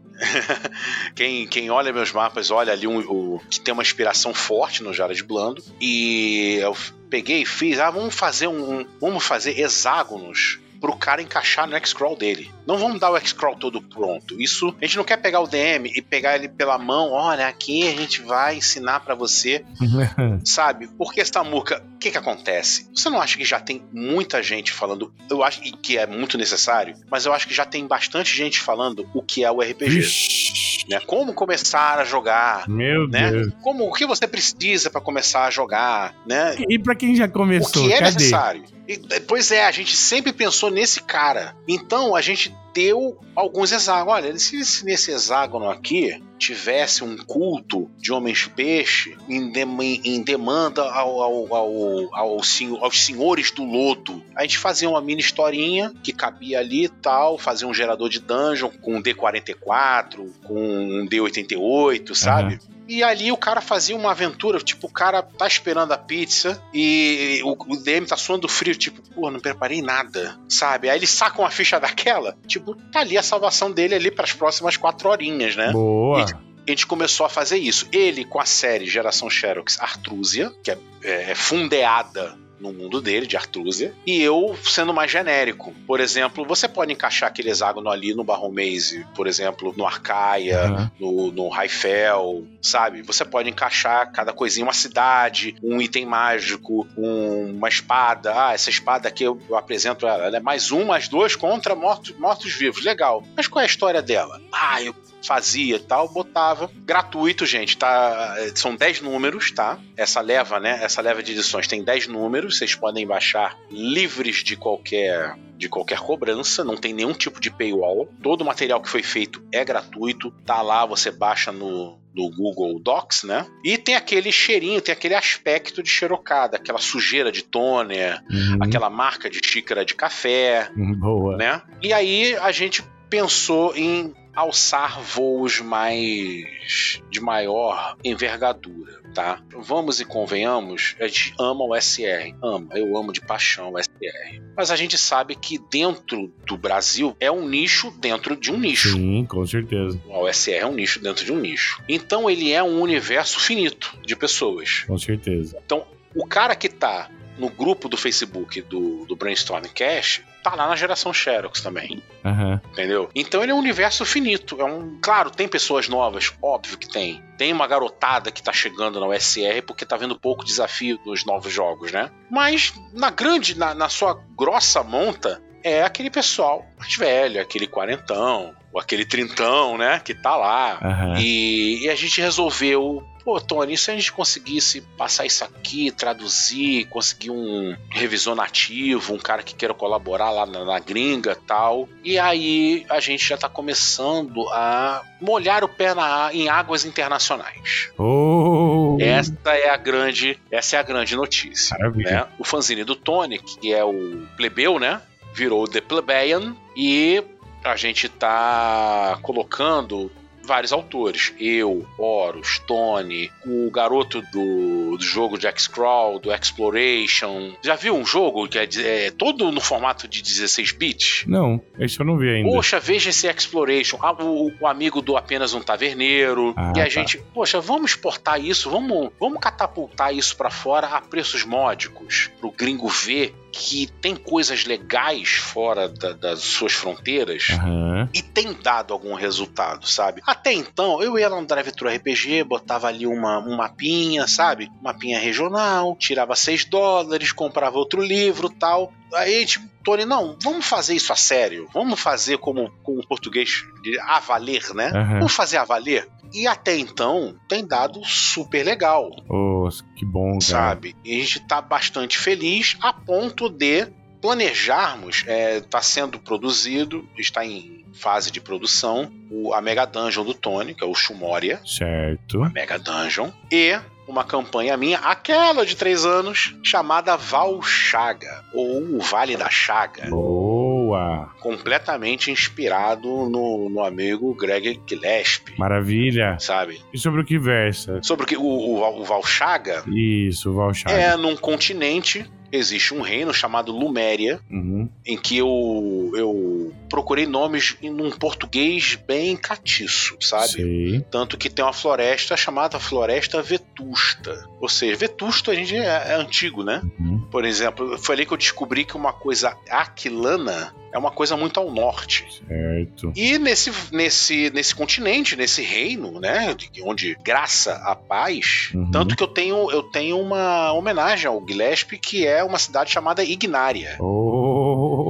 Quem, quem olha meus mapas olha ali um, o, que tem uma inspiração forte no Jared Blando. E eu peguei e fiz, ah, vamos fazer um, vamos fazer hexágonos pro cara encaixar no X-Crawl dele. Não vamos dar o X-Crawl todo pronto. Isso, a gente não quer pegar o DM e pegar ele pela mão, olha, aqui a gente vai ensinar para você, <laughs> sabe? Porque Samuca, o que que acontece? Você não acha que já tem muita gente falando, eu acho que é muito necessário, mas eu acho que já tem bastante gente falando o que é o RPG. Ixi, Né? Como começar a jogar, Meu né? Deus. Como o que você precisa para começar a jogar, né? E pra quem já O começou, que é cadê? necessário. E, pois é, a gente sempre pensou nesse cara. Então a gente deu alguns hexágonos. Olha, se se nesse hexágono aqui tivesse um culto de homens-peixe em, dem- em demanda ao, ao- ao- ao aos senhores do lodo, a gente fazia uma mini historinha que cabia ali e tal, fazia um gerador de dungeon com um D44, com um D88, sabe? E ali o cara fazia uma aventura, tipo, o cara tá esperando a pizza e o, o DM tá suando frio, tipo, pô, não preparei nada, sabe? Aí ele saca uma ficha daquela, tipo, tá ali a salvação dele ali pras próximas quatro horinhas, né? Boa. A gente começou a fazer isso. Ele com a série Geração Xerox Artrusia, que é, é fundeada no mundo dele, de Artrusia, e eu sendo mais genérico. Por exemplo, você pode encaixar aquele hexágono ali no Barrow Maze, por exemplo, no Arcaia, Aham. no, no Raifel, sabe? Você pode encaixar cada coisinha, uma cidade, um item mágico, um- uma espada. Ah, essa espada aqui eu, eu apresento ela. Ela é mais um, mais dois contra mortos, mortos-vivos. Legal. Mas qual é a história dela? Ah, eu fazia e tal, botava. Gratuito, gente, tá? São 10 números, tá? Essa leva, né? Essa leva de edições tem 10 números, vocês podem baixar livres de qualquer de qualquer cobrança, não tem nenhum tipo de paywall. Todo o material que foi feito é gratuito, tá lá, você baixa no, no Google Docs, né? E tem aquele cheirinho, tem aquele aspecto de xerocada, aquela sujeira de toner, Uhum. aquela marca de xícara de café, Boa. né? E aí a gente pensou em alçar voos mais de maior envergadura, tá? Vamos e convenhamos, a gente ama o SR, ama, eu amo de paixão o SR. Mas a gente sabe que dentro do Brasil é um nicho dentro de um nicho. Sim, com certeza. O OSR é um nicho dentro de um nicho. Então ele é um universo finito de pessoas. Com certeza. Então, o cara que tá no grupo do Facebook do, do Brainstorm Cash tá lá na geração Xerox também, Aham. entendeu? Então ele é um universo finito. É um, claro, tem pessoas novas, óbvio que tem. Tem uma garotada que tá chegando na USR porque tá vendo pouco desafio nos novos jogos, né? Mas na grande, na, na sua grossa monta, é aquele pessoal mais velho, aquele quarentão, ou aquele trintão, né? Que tá lá. Aham. E, e a gente resolveu, pô, Tony, se a gente conseguisse passar isso aqui, traduzir, conseguir um revisor nativo, um cara que queira colaborar lá na, na gringa e tal. E aí a gente já tá começando a molhar o pé na, em águas internacionais. Oh! Essa é a grande, essa é a grande notícia Maravilha. né? O fanzine do Tony, que é o plebeu, né? Virou The Plebeian e a gente tá colocando vários autores. Eu, Horus, Tony, o garoto do, do jogo de X-Crawl, do Exploration. Já viu um jogo que é, é todo no formato de 16 bits? Não, esse eu não vi ainda. Poxa, veja esse Exploration. Ah, o, o amigo do apenas um taverneiro. Ah, e a tá. gente, poxa, vamos exportar isso, vamos, vamos catapultar isso pra fora a preços módicos, pro gringo ver que tem coisas legais fora da- das suas fronteiras. Aham. E tem dado algum resultado, sabe? Até então, eu ia lá no Drive Thru RPG, botava ali uma, um mapinha, sabe? Mapinha regional, tirava 6 dólares, comprava outro livro tal. Aí gente, Tony, não, vamos fazer isso a sério. Vamos fazer como, como o português a valer, né? Aham. Vamos fazer a valer. E até então, tem dado super legal Oh, que bom, cara. sabe? E a gente tá bastante feliz a ponto de planejarmos, está sendo produzido, está em fase de produção, o, a Mega Dungeon do Tony, que é o Shumoria, Certo. a Mega Dungeon, e uma campanha minha, aquela de três anos, chamada Val Chaga, ou o Vale da Chaga, Boa. completamente inspirado no, no amigo Greg Gillespie, Maravilha. sabe? E sobre o que versa? Sobre o que o, o, o Val Chaga Isso, Valchar. é num continente, existe um reino chamado Luméria, Uhum. em que eu, eu procurei nomes em um português bem catiço, sabe? Sei. Tanto que tem uma floresta chamada Floresta Vetusta. Ou seja, Vetusto a gente é, é antigo, né? Uhum. Por exemplo, foi ali que eu descobri que uma coisa aquilana é uma coisa muito ao norte. Certo. E nesse, nesse, nesse continente, nesse reino, né, onde graça a paz, Uhum. tanto que eu tenho, eu tenho uma homenagem ao Gillespie, que é uma cidade chamada Ignária. Oh,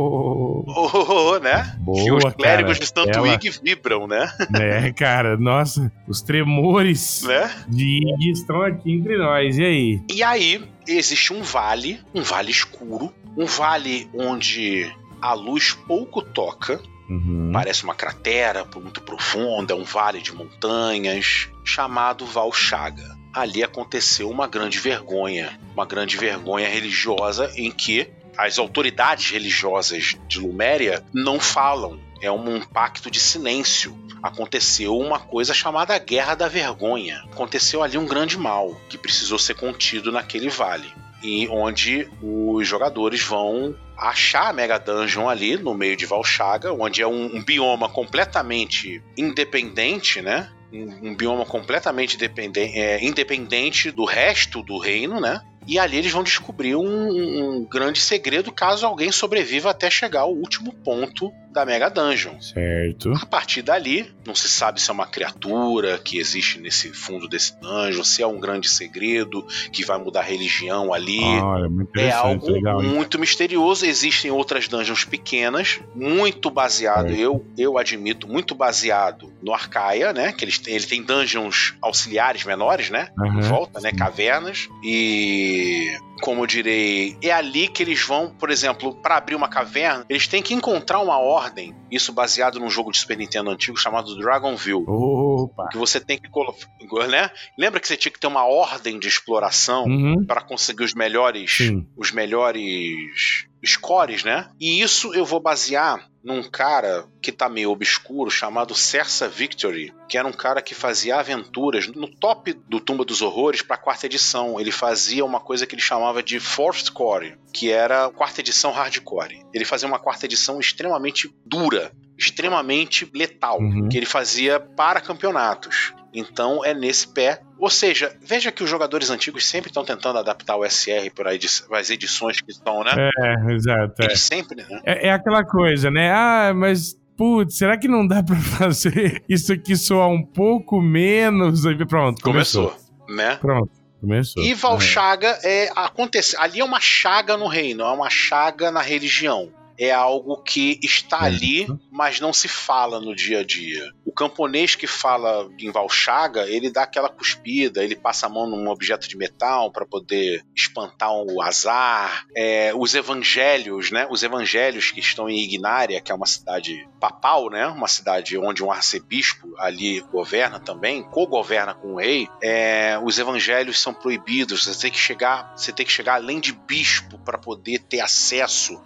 Oh, né? Boa, os clérigos cara. de Santo Ela- vibram, né? né, cara? Nossa, os tremores né? de Ig estão aqui entre nós. E aí? E aí existe um vale, um vale escuro, um vale onde a luz pouco toca, Uhum. parece uma cratera muito profunda, um vale de montanhas, chamado Valchaga. Ali aconteceu uma grande vergonha, uma grande vergonha religiosa em que as autoridades religiosas de Luméria não falam. É um pacto de silêncio. Aconteceu uma coisa chamada Guerra da Vergonha. Aconteceu ali um grande mal que precisou ser contido naquele vale. E onde os jogadores vão achar a Mega Dungeon ali no meio de Valchaga, onde é um, um bioma completamente independente, né? Um, um bioma completamente é, independente do resto do reino, né? E ali eles vão descobrir um, um grande segredo caso alguém sobreviva até chegar ao último ponto da Mega Dungeon. Certo. A partir dali, não se sabe se é uma criatura que existe nesse fundo desse dungeon, se é um grande segredo que vai mudar a religião ali. É interessante, algo legal. muito misterioso. Existem outras dungeons pequenas, muito baseado, Certo. eu, eu admito, muito baseado no Arcaia, né? Que eles, têm- ele tem dungeons auxiliares menores, né? Aham, Em volta, né? Cavernas. E. Como eu direi, é ali que eles vão, por exemplo, para abrir uma caverna, eles têm que encontrar uma ordem. Isso baseado num jogo de Super Nintendo antigo chamado Dragonville. Opa. Que você tem que colocar. Né? Lembra que você tinha que ter uma ordem de exploração? Uhum. para conseguir os melhores Sim. os melhores scores, né? E isso eu vou basear num cara que tá meio obscuro chamado Cersa Victory, que era um cara que fazia aventuras no top do Tumba dos Horrores para quarta edição. Ele fazia uma coisa que ele chamava de Fourth Core, que era quarta edição hardcore. Ele fazia uma quarta edição extremamente dura, extremamente letal, Uhum. que ele fazia para campeonatos. Então é nesse pé. Ou seja, veja que os jogadores antigos sempre estão tentando adaptar o SR para as edições que estão, né? É, exato. é. Sempre, né? É, é aquela coisa, né? Ah, mas. Putz, será que não dá pra <laughs> fazer isso aqui soar um pouco menos? Aí, Pronto, começou. Começou, né? Pronto, começou. E Valchaga é acontece, ali é uma chaga no reino, é uma chaga na religião. É algo que está ali, mas não se fala no dia a dia. O camponês que fala em Valchaga, ele dá aquela cuspida, ele passa a mão num objeto de metal para poder espantar o azar. É, os evangelhos, né? Os evangelhos que estão em Ignária, que é uma cidade papal, né? Uma cidade onde um arcebispo ali governa também, co-governa com o rei. É, os evangelhos são proibidos. Você tem que chegar, você tem que chegar além de bispo para poder ter acesso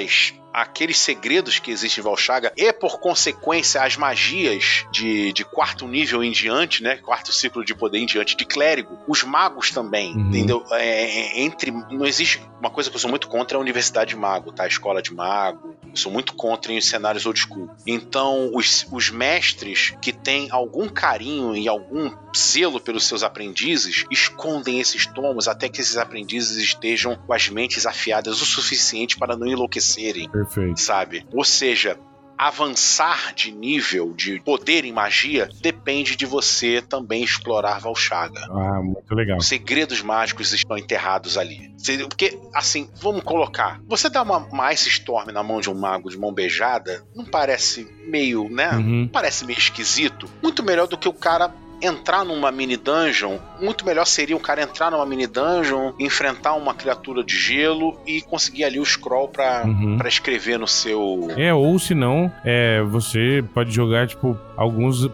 flesh aqueles segredos que existem em Valchaga e, por consequência, as magias de, de quarto nível em diante, né? Quarto ciclo de poder em diante de clérigo. Os magos também, Uhum. entendeu? É, entre, não existe uma coisa que eu sou muito contra é a universidade de mago, tá? A escola de mago. Eu sou muito contra em os cenários old school. Então, os, os mestres que têm algum carinho e algum zelo pelos seus aprendizes escondem esses tomos até que esses aprendizes estejam com as mentes afiadas o suficiente para não enlouquecerem Perfeito. sabe? Ou seja, avançar de nível de poder em magia depende de você também explorar Valchaga. Ah, muito legal. Os segredos mágicos estão enterrados ali. Porque, assim, vamos colocar. Você dá uma, uma Ice Storm na mão de um mago de mão beijada, não parece meio, né? Uhum. Parece meio esquisito. Muito melhor do que o cara entrar numa mini dungeon. Muito melhor seria o cara entrar numa mini dungeon, enfrentar uma criatura de gelo e conseguir ali o scroll pra, Uhum. pra escrever no seu. É, ou se não, é, você pode jogar, tipo, alguns. é,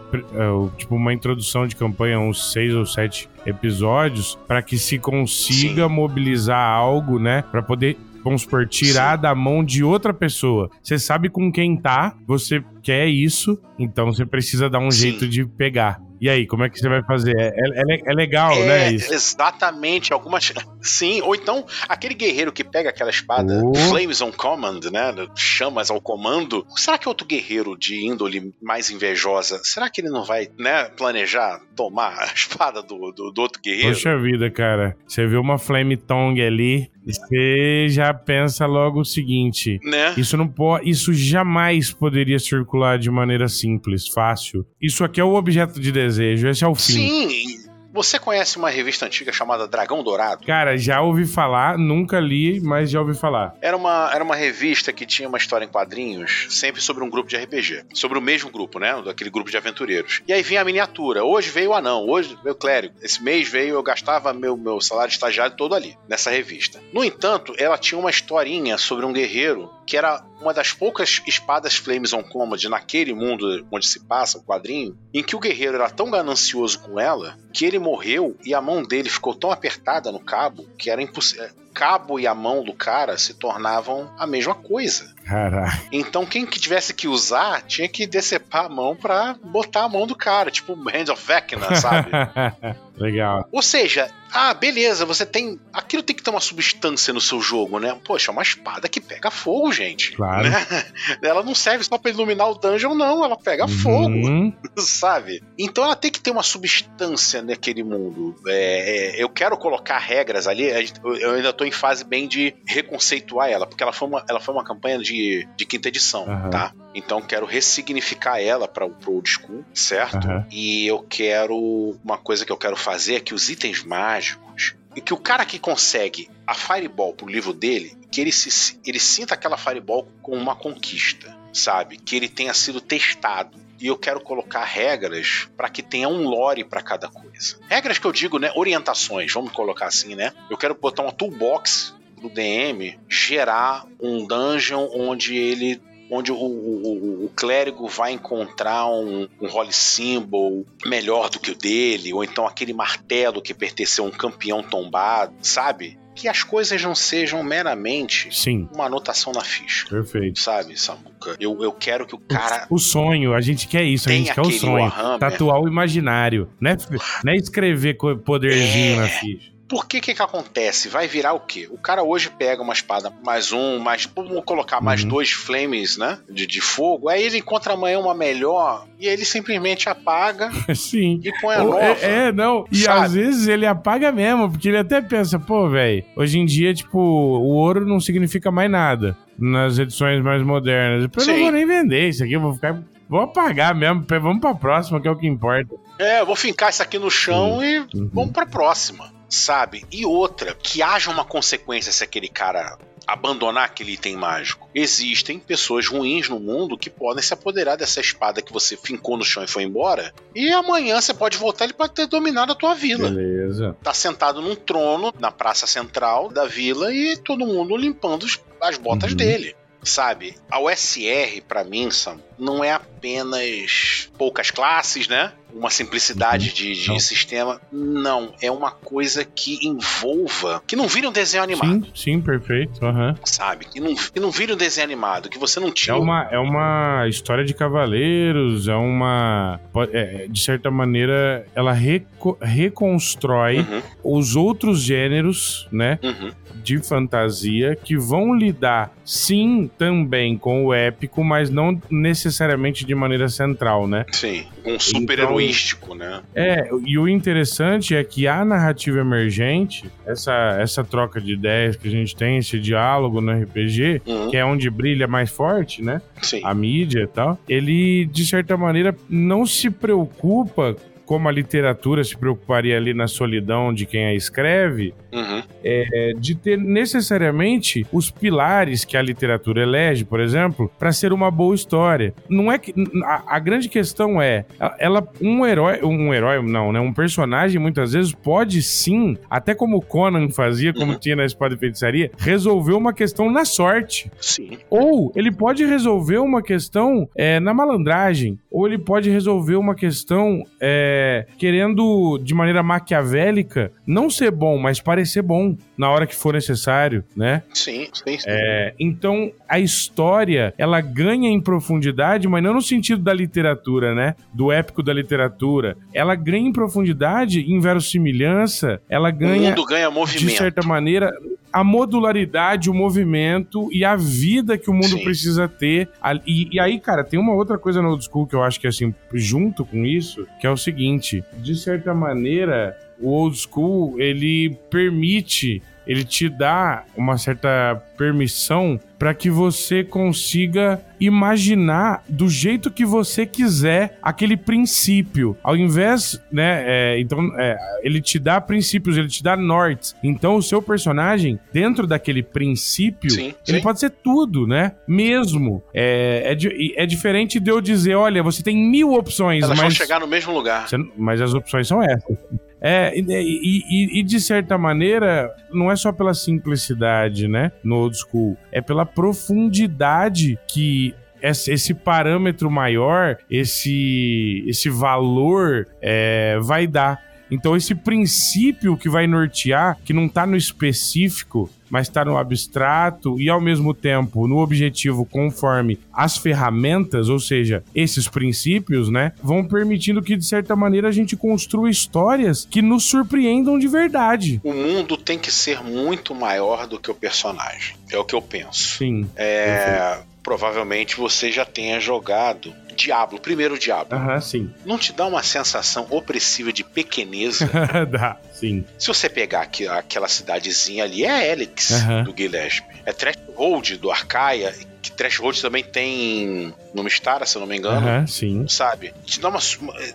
Tipo, uma introdução de campanha, uns seis ou sete episódios, pra que se consiga Sim. mobilizar algo, né? Pra poder. Vamos supor, tirar da mão de outra pessoa. Você sabe com quem tá, você quer isso, então você precisa dar um Sim. jeito de pegar. E aí, como é que você vai fazer? É, é, é legal, é, né? Isso. Exatamente. Algumas. <laughs> Sim, ou então aquele guerreiro que pega aquela espada Oh. Flames on Command, né? Chamas ao comando. Será que outro guerreiro de índole mais invejosa, será que ele não vai, né, planejar tomar a espada do, do, do outro guerreiro? Poxa vida, cara. Você vê uma Flame Tongue ali, você já pensa logo o seguinte. Né? Isso não pode, isso jamais poderia circular de maneira simples, fácil. Isso aqui é o objeto de desejo, esse é o fim. Sim. Você conhece uma revista antiga chamada Dragão Dourado? Cara, já ouvi falar, nunca li, mas já ouvi falar. Era uma, era uma revista que tinha uma história em quadrinhos, sempre sobre um grupo de RPG. Sobre o mesmo grupo, né? Daquele grupo de aventureiros. E aí vinha a miniatura. Hoje veio o anão, hoje veio o clérigo. Esse mês veio, eu gastava meu, meu salário de estagiário todo ali, nessa revista. No entanto, ela tinha uma historinha sobre um guerreiro que era uma das poucas espadas Flames on Command naquele mundo onde se passa o quadrinho, em que o guerreiro era tão ganancioso com ela que ele morreu e a mão dele ficou tão apertada no cabo que era impossível. Cabo e a mão do cara se tornavam a mesma coisa. Caraca. Então quem que tivesse que usar tinha que decepar a mão pra botar a mão do cara, tipo Hand of Vecna, sabe? <laughs> Legal. Ou seja, ah, beleza, você tem. Aquilo tem que ter uma substância no seu jogo, né? Poxa, é uma espada que pega fogo, gente. Claro. Né? <laughs> Ela não serve só pra iluminar o dungeon, não. Ela pega fogo, Uhum. <laughs> sabe? Então ela tem que ter uma substância naquele mundo. É, é, eu quero colocar regras ali. Eu ainda tô em fase bem de reconceituar ela, porque ela foi uma, ela foi uma campanha de, de quinta edição, Aham. tá? Então quero ressignificar ela para pro old school, certo? Aham. E eu quero. Uma coisa que eu quero fazer é que os itens mágicos. E que o cara que consegue a Fireball pro livro dele, que ele, se, ele sinta aquela Fireball como uma conquista, sabe? Que ele tenha sido testado. E eu quero colocar regras para que tenha um lore para cada coisa. Regras que eu digo, né? Orientações, vamos colocar assim, né? Eu quero botar uma toolbox do DM gerar um dungeon onde ele onde o, o- o- o clérigo vai encontrar um, um Holy Symbol melhor do que o dele, ou então aquele martelo que pertenceu a um campeão tombado, sabe? Que as coisas não sejam meramente Sim, uma anotação na ficha. perfeito. Sabe, Samuca? Eu, eu quero que o cara. O sonho, a gente quer isso, a gente quer o sonho. Warhammer. Tatuar o imaginário. Não é, não é escrever poderzinho É. na ficha. Por que que que acontece? Vai virar o quê? O cara hoje pega uma espada mais um, mais. Vamos colocar mais Uhum. dois flames, né? De, de fogo. Aí ele encontra amanhã uma melhor e ele simplesmente apaga <laughs> Sim. e põe a Ou- nova. É, é, não. E Sabe? às vezes ele apaga mesmo, porque ele até pensa, pô, velho, hoje em dia, tipo, o ouro não significa mais nada nas edições mais modernas. Eu não Sim. vou nem vender isso aqui, eu vou ficar. Vou apagar mesmo, vamos pra próxima, que é o que importa. É, eu vou fincar isso aqui no chão e Uhum. vamos pra próxima, sabe? E outra, que haja uma consequência se aquele cara abandonar aquele item mágico. Existem pessoas ruins no mundo que podem se apoderar dessa espada que você fincou no chão e foi embora, e amanhã você pode voltar ele pode ter dominado a tua vila. Beleza. Tá sentado num trono na praça central da vila e todo mundo limpando as botas Uhum. dele. Sabe, a OSR pra mim, Sam, não é apenas poucas classes, né? Uma simplicidade de, de Uhum. Sistema. Não, é uma coisa que envolva, que não vire um desenho animado, Sim, sim, perfeito. aham. sabe? Que não, que não vire um desenho animado, que você não É tira. uma, é uma história de cavaleiros, é uma. pode- é, de certa maneira, ela reco- reconstrói Uhum, os outros gêneros, né? uhum. de fantasia que vão lidar sim também com o épico, mas não necessariamente de maneira central, né? Sim, um super heroístico, né? É, e o interessante é que a narrativa emergente, essa, essa troca de ideias que a gente tem, esse diálogo no RPG, Uhum, que é onde brilha mais forte, né? sim. A mídia e tal, ele, de certa maneira, não se preocupa como a literatura se preocuparia ali na solidão de quem a escreve, Uhum, é, de ter necessariamente os pilares que a literatura elege, por exemplo, para ser uma boa história. Não é que a, a grande questão é, ela um herói, um herói não, né, um personagem muitas vezes pode sim, até como Conan fazia, como Uhum. tinha na Espada e Feitiçaria, resolver uma questão na sorte. sim. Ou ele pode resolver uma questão é, na malandragem. Ou ele pode resolver uma questão é, querendo, de maneira maquiavélica, não ser bom, mas parecer ser bom na hora que for necessário, né? Sim, sim, sim. É, então a história ela ganha em profundidade, mas não no sentido da literatura, né? Do épico da literatura. Ela ganha em profundidade, em verossimilhança, ela ganha. o mundo ganha movimento. De certa maneira, a modularidade, o movimento e a vida que o mundo Sim. precisa ter. E, e aí, cara, tem uma outra coisa no old school que eu acho que, assim, junto com isso, que é o seguinte: de certa maneira, o old school ele permite, ele te dá uma certa permissão para que você consiga imaginar do jeito que você quiser aquele princípio. Ao invés, né, é, então é, ele te dá princípios, ele te dá nortes. Então o seu personagem, dentro daquele princípio, Sim, ele sim. pode ser tudo, né? Mesmo. É, é, é diferente de eu dizer, olha, você tem mil opções, Elas vão mas chegar no mesmo lugar. você mas as opções são essas. É, e, e- e- de certa maneira, não é só pela simplicidade, né? No old school. É pela profundidade que esse, esse parâmetro maior, esse, esse valor é, vai dar. Então, esse princípio que vai nortear, que não tá no específico, mas está no abstrato e ao mesmo tempo no objetivo conforme as ferramentas, ou seja, esses princípios, né, vão permitindo que de certa maneira a gente construa histórias que nos surpreendam de verdade. O mundo tem que ser muito maior do que o personagem. É o que eu penso. Sim. É, provavelmente você já tenha jogado Diablo, primeiro Diablo. Aham, sim. Não te dá uma sensação opressiva de pequeneza? <laughs> Dá, sim. Se você pegar aqui, aquela cidadezinha ali, é Helix Aham. do Gillespie. É Threshold do Arcaia, que Threshold também tem no Mistara, se eu não me engano. Aham, sim. Sabe? Te dá uma.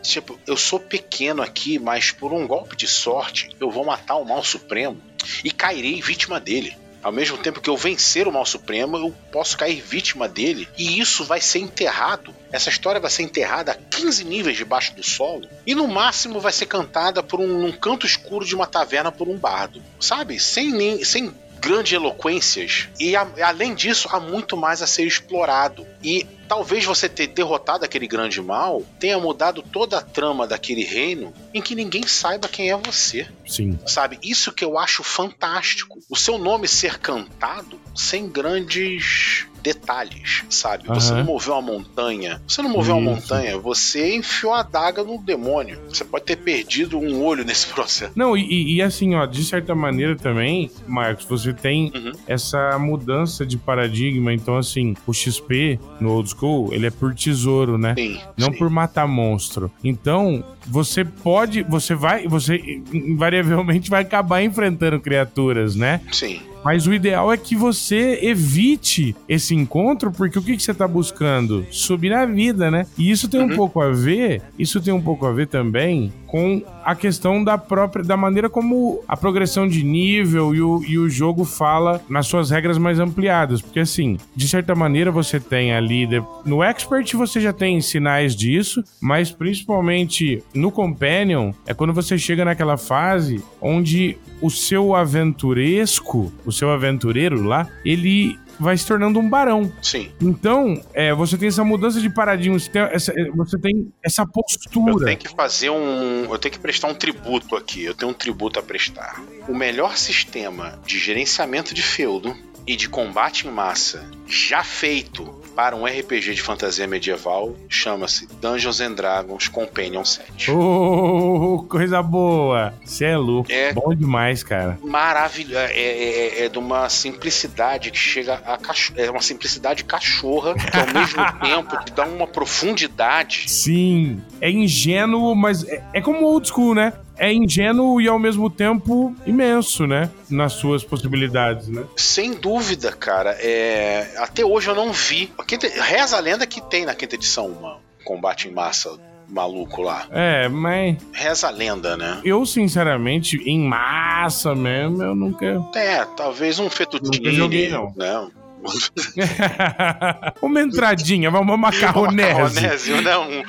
Tipo, eu sou pequeno aqui, mas por um golpe de sorte eu vou matar o mal supremo e cairei vítima dele. Ao mesmo tempo que eu vencer o mal supremo, eu posso cair vítima dele. E isso vai ser enterrado. Essa história vai ser enterrada a 15 níveis debaixo do solo. E no máximo vai ser cantada por um, num canto escuro de uma taverna por um bardo. Sabe? Sem, nem, sem grandes eloquências. E a- além disso, há muito mais a ser explorado. E talvez você ter derrotado aquele grande mal tenha mudado toda a trama daquele reino em que ninguém saiba quem é você. Sim. Sabe? Isso que eu acho fantástico. O seu nome ser cantado sem grandes detalhes, sabe? Você Aham. não moveu uma montanha. Você não moveu uma montanha, você enfiou a daga no demônio. Você pode ter perdido um olho nesse <laughs> processo. Não, e- e, e assim, ó, de certa maneira também, Marcos, você tem Uhum. essa mudança de paradigma. Então, assim, o XP no old school, ele é por tesouro, né? Sim. Não sim. por matar monstro. Então, você pode, você vai, você invariavelmente vai acabar enfrentando criaturas, né? Sim. Mas o ideal é que você evite esse encontro, porque o que, que você tá buscando? Subir na vida, né? E isso tem um Uhum. pouco a ver, isso tem um pouco a ver também com a questão da própria, da maneira como a progressão de nível e o, e o jogo fala nas suas regras mais ampliadas. Porque assim, de certa maneira você tem ali, no Expert você já tem sinais disso, mas principalmente no Companion, é quando você chega naquela fase onde o seu aventuresco, o seu aventureiro lá, ele vai se tornando um barão. Sim. Então, é, você tem essa mudança de paradigma, você tem essa, você tem essa Eu postura. tenho que fazer um. Eu tenho que prestar um tributo aqui. Eu tenho um tributo a prestar. O melhor sistema de gerenciamento de feudo e de combate em massa já feito para um RPG de fantasia medieval chama-se Dungeons and Dragons Companion 7. Ô, coisa boa! Você é louco. É. Bom demais, cara. Maravilhoso. É, é- é de uma simplicidade que chega a cacho... É uma simplicidade cachorra, que ao mesmo <laughs> tempo te dá uma profundidade. Sim, é ingênuo, mas é, é como old school, né? É ingênuo e ao mesmo tempo imenso, né? Nas suas possibilidades, né? Sem dúvida, cara. É... Até hoje eu não vi. Quinta... Reza a lenda que tem na quinta edição uma um combate em massa maluco lá. É, mas Reza a lenda, né? eu, sinceramente, em massa mesmo, eu nunca. É, talvez um fettuccine. Nunca joguei, não. Né? <laughs> uma entradinha, uma macarronese. Macarronese, né? Um,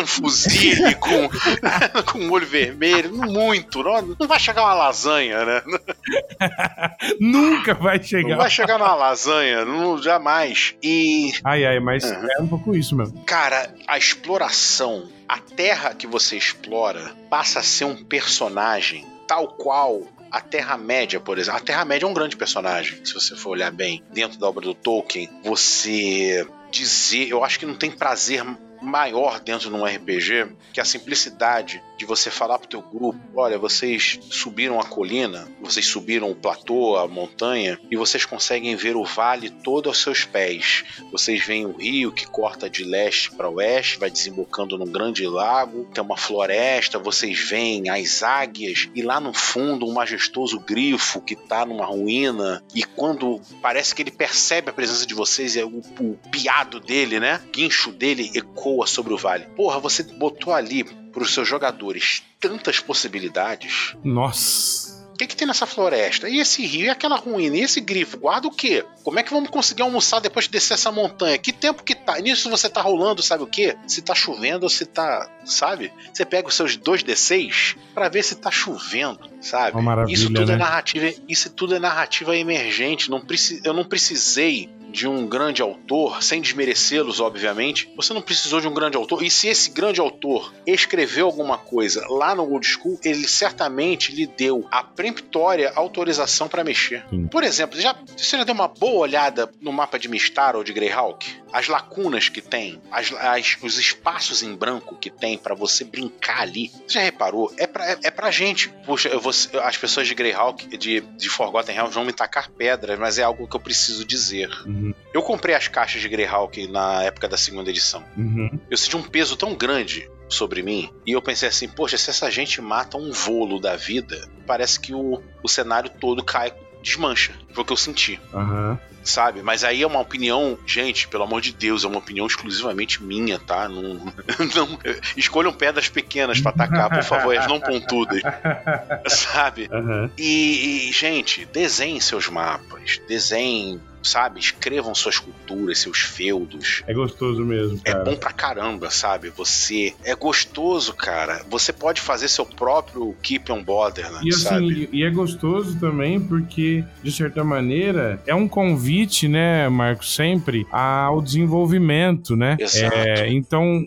um fuzile com, <laughs> com um olho vermelho. Muito. Não, não vai chegar uma lasanha, né? <laughs> Nunca vai Não chegar. vai chegar numa lasanha, não, jamais. E, Ai, ai, mas Uhum. é um pouco isso mesmo. cara, a exploração, a terra que você explora passa a ser um personagem tal qual a Terra-média, por exemplo. A Terra-média é um grande personagem, se você for olhar bem. Dentro da obra do Tolkien, você dizer, eu acho que não tem prazer maior dentro de um RPG, que a simplicidade de você falar pro teu grupo, olha, vocês subiram a colina, vocês subiram o platô, a montanha, e vocês conseguem ver o vale todo aos seus pés. Vocês veem o rio que corta de leste para oeste, vai desembocando num grande lago, tem uma floresta, vocês veem as águias e lá no fundo um majestoso grifo que tá numa ruína e quando parece que ele percebe a presença de vocês, é o, o piado dele, né? Guincho dele ecoa sobre o vale. Porra, você botou ali para os seus jogadores tantas possibilidades. Nossa. O que, que tem nessa floresta? E esse rio? E aquela ruína? E esse grifo? Guarda o quê? Como é que vamos conseguir almoçar depois de descer essa montanha? Que tempo que tá? Nisso você tá rolando, sabe o quê? Se tá chovendo ou se tá. Sabe? Você pega os seus 2D6 para ver se tá chovendo, sabe? isso tudo é né? é narrativa. Isso tudo é narrativa emergente. Não preci, eu não precisei de um grande autor, sem desmerecê-los, obviamente, você não precisou de um grande autor. E se esse grande autor escreveu alguma coisa lá no Old School, ele certamente lhe deu a peremptória autorização para mexer. Sim. Por exemplo, já, você já deu uma boa olhada no mapa de Mistar ou de Greyhawk? As lacunas que tem, as, as, os espaços em branco que tem para você brincar ali. Você já reparou? É pra, é, é pra gente. Puxa, eu vou, as pessoas de Greyhawk, de, de Forgotten Realms, vão me tacar pedras, mas é algo que eu preciso dizer. Uhum, Eu comprei as caixas de Greyhawk na época da segunda edição. uhum. Eu senti um peso tão grande sobre mim e eu pensei assim, poxa, se essa gente mata um volo da vida, parece que o, o cenário todo cai, desmancha. Foi o que eu senti, Aham. sabe? Mas aí é uma opinião, gente, pelo amor de Deus, é uma opinião exclusivamente minha, tá? Não, <laughs> não escolham pedras pequenas pra atacar, por favor, as não pontudas, <laughs> sabe? Aham. E, e, gente, desenhem seus mapas, desenhem, sabe? Escrevam suas culturas, seus feudos. É gostoso mesmo, É cara. bom pra caramba, sabe? Você é gostoso, cara. Você pode fazer seu próprio Keep on Borderlands, E assim, sabe? e é gostoso também porque, de certa maneira, é um convite, né, Marcos, sempre ao desenvolvimento, né? Exato. É, então,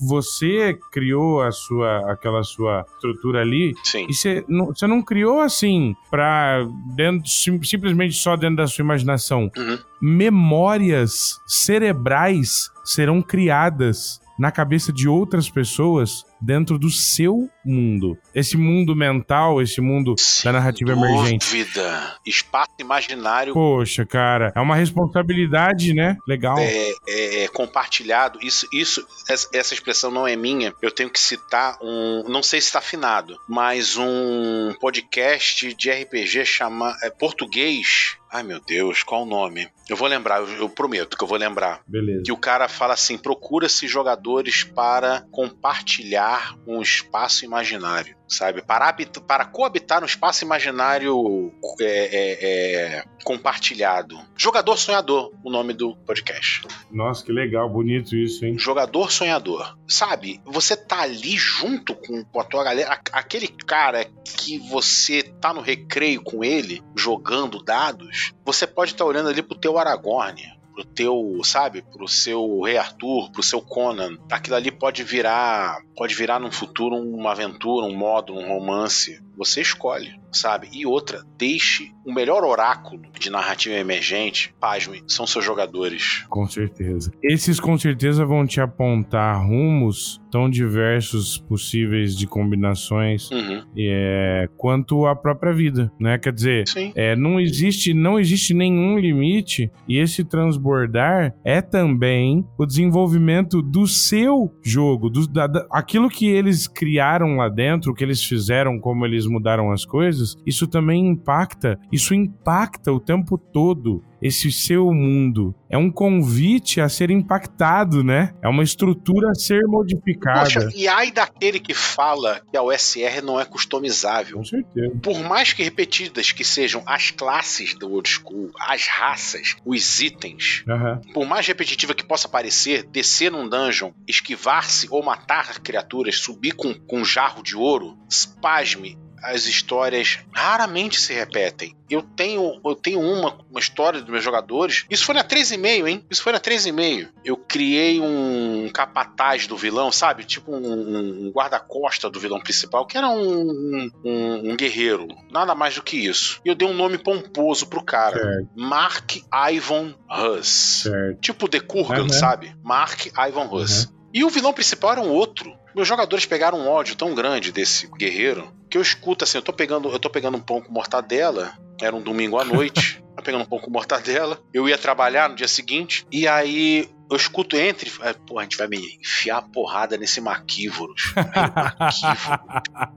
você criou a sua, aquela sua estrutura ali Sim. e você não, você não criou assim pra dentro, sim- simplesmente só dentro da sua imaginação. Uhum. Memórias cerebrais serão criadas na cabeça de outras pessoas dentro do seu mundo. Esse mundo mental, esse mundo da narrativa emergente. Dúvida. Espaço imaginário Poxa, cara, é uma responsabilidade, né? Legal. é, é, é, compartilhado. Isso, isso, essa, expressão não é minha. Eu tenho que citar um, não sei se está afinado, mas um podcast de RPG chama é, português. Ai meu Deus, qual o nome? Eu vou lembrar, eu, eu prometo que eu vou lembrar. Beleza. Que o cara fala assim: procura-se jogadores para compartilhar um espaço imaginário, sabe? Para, para coabitar um espaço imaginário é, é, é, compartilhado. Jogador Sonhador, o nome do podcast. Nossa, que legal, bonito isso, hein? Jogador sonhador. Sabe, você tá ali junto com, com a tua galera. Aquele cara que você tá no recreio com ele, jogando dados, você pode estar olhando ali pro teu Aragorn. Pro teu, sabe, pro seu Rei Arthur, pro seu Conan. Aquilo ali pode virar. Pode virar num futuro uma aventura, um modo, um romance. Você escolhe, sabe? E outra, deixe o melhor oráculo de narrativa emergente, pasme, são seus jogadores. Com certeza. Esses com certeza vão te apontar rumos tão diversos possíveis de combinações Uhum. é, quanto a própria vida, né? Quer dizer. É, não existe não existe nenhum limite e esse transbordar é também o desenvolvimento do seu jogo, do, da, da- aquilo que eles criaram lá dentro, o que eles fizeram, como eles mudaram as coisas, isso também impacta, isso impacta o tempo todo esse seu mundo. É um convite a ser impactado, né? É uma estrutura a ser modificada. Poxa, e ai daquele que fala que a OSR não é customizável. Com certeza. Por mais que repetidas que sejam as classes do old school, as raças, os itens, Aham. por mais repetitiva que possa parecer, descer num dungeon, esquivar-se ou matar criaturas, subir com, com um jarro de ouro, pasme, as histórias raramente se repetem. Eu tenho, eu tenho uma, uma história dos meus jogadores. Isso foi na 3,5, hein? Isso foi na 3,5. Eu criei um capataz do vilão, sabe? Tipo um, um guarda-costa do vilão principal, que era um, um, um, guerreiro. Nada mais do que isso. E eu dei um nome pomposo pro cara. Certo. Mark Ivan Huss. Certo. Tipo The Kurgan, uhum. sabe? Mark Ivan Huss. Uhum. E o vilão principal era um outro. Meus jogadores pegaram um ódio tão grande desse guerreiro que eu escuto assim, eu tô pegando, eu tô pegando um pão com mortadela, era um domingo à noite, <laughs> tô pegando um pão com mortadela, eu ia trabalhar no dia seguinte, e aí eu escuto entre, pô, a gente vai me enfiar a porrada nesse maquívoros. <laughs> Maquívoro.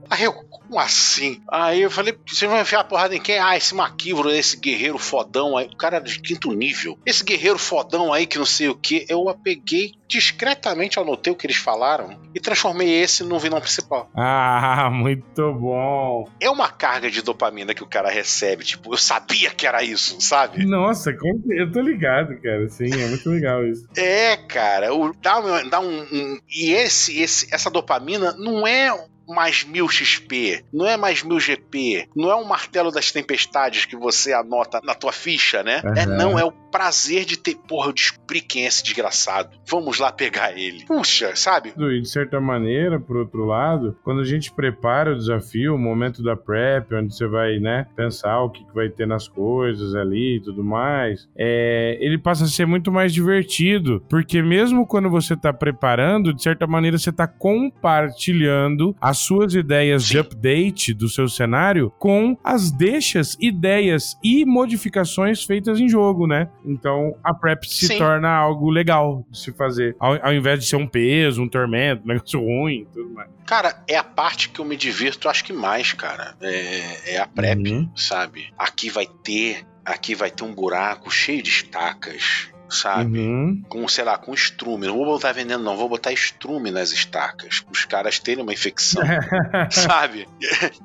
aí eu, como assim? Aí eu falei, você vai enfiar a porrada em quem? Ah, esse maquívoro, esse guerreiro fodão aí, o cara é de quinto nível. Esse guerreiro fodão aí que não sei o que, eu a peguei discretamente, anotei o que eles falaram e transformei esse no vilão principal. Ah, <laughs> muito bom. É uma carga de dopamina que o cara recebe, tipo, eu sabia que era isso, sabe? Nossa, eu tô ligado, cara, sim, é muito legal isso. <laughs> É, cara, o, dá, dá um, um, E esse, esse, essa dopamina não é mais mil XP, não é mais mil GP, não é um martelo das tempestades que você anota na tua ficha, né? Uhum. É não, é o prazer de ter, porra, eu descobri quem é esse desgraçado. Vamos lá pegar ele. Puxa, sabe? E de certa maneira, por outro lado, quando a gente prepara o desafio, o momento da prep, onde você vai, né, pensar o que vai ter nas coisas ali e tudo mais, é, ele passa a ser muito mais divertido, porque mesmo quando você tá preparando, de certa maneira você tá compartilhando as suas ideias Sim. de update do seu cenário com as deixas, ideias e modificações feitas em jogo, né? Então a prep se Sim. torna algo legal de se fazer, ao, ao, invés de ser um peso, um tormento, <laughs> um negócio ruim tudo mais. Cara, é a parte que eu me divirto, acho que mais, cara. É, é a prep, uhum. sabe? Aqui vai ter. Aqui vai ter um buraco cheio de estacas sabe? Uhum. Com, sei lá, com estrume. Não vou botar veneno, não, vou botar estrume nas estacas. Os caras terem uma infecção, <laughs> sabe?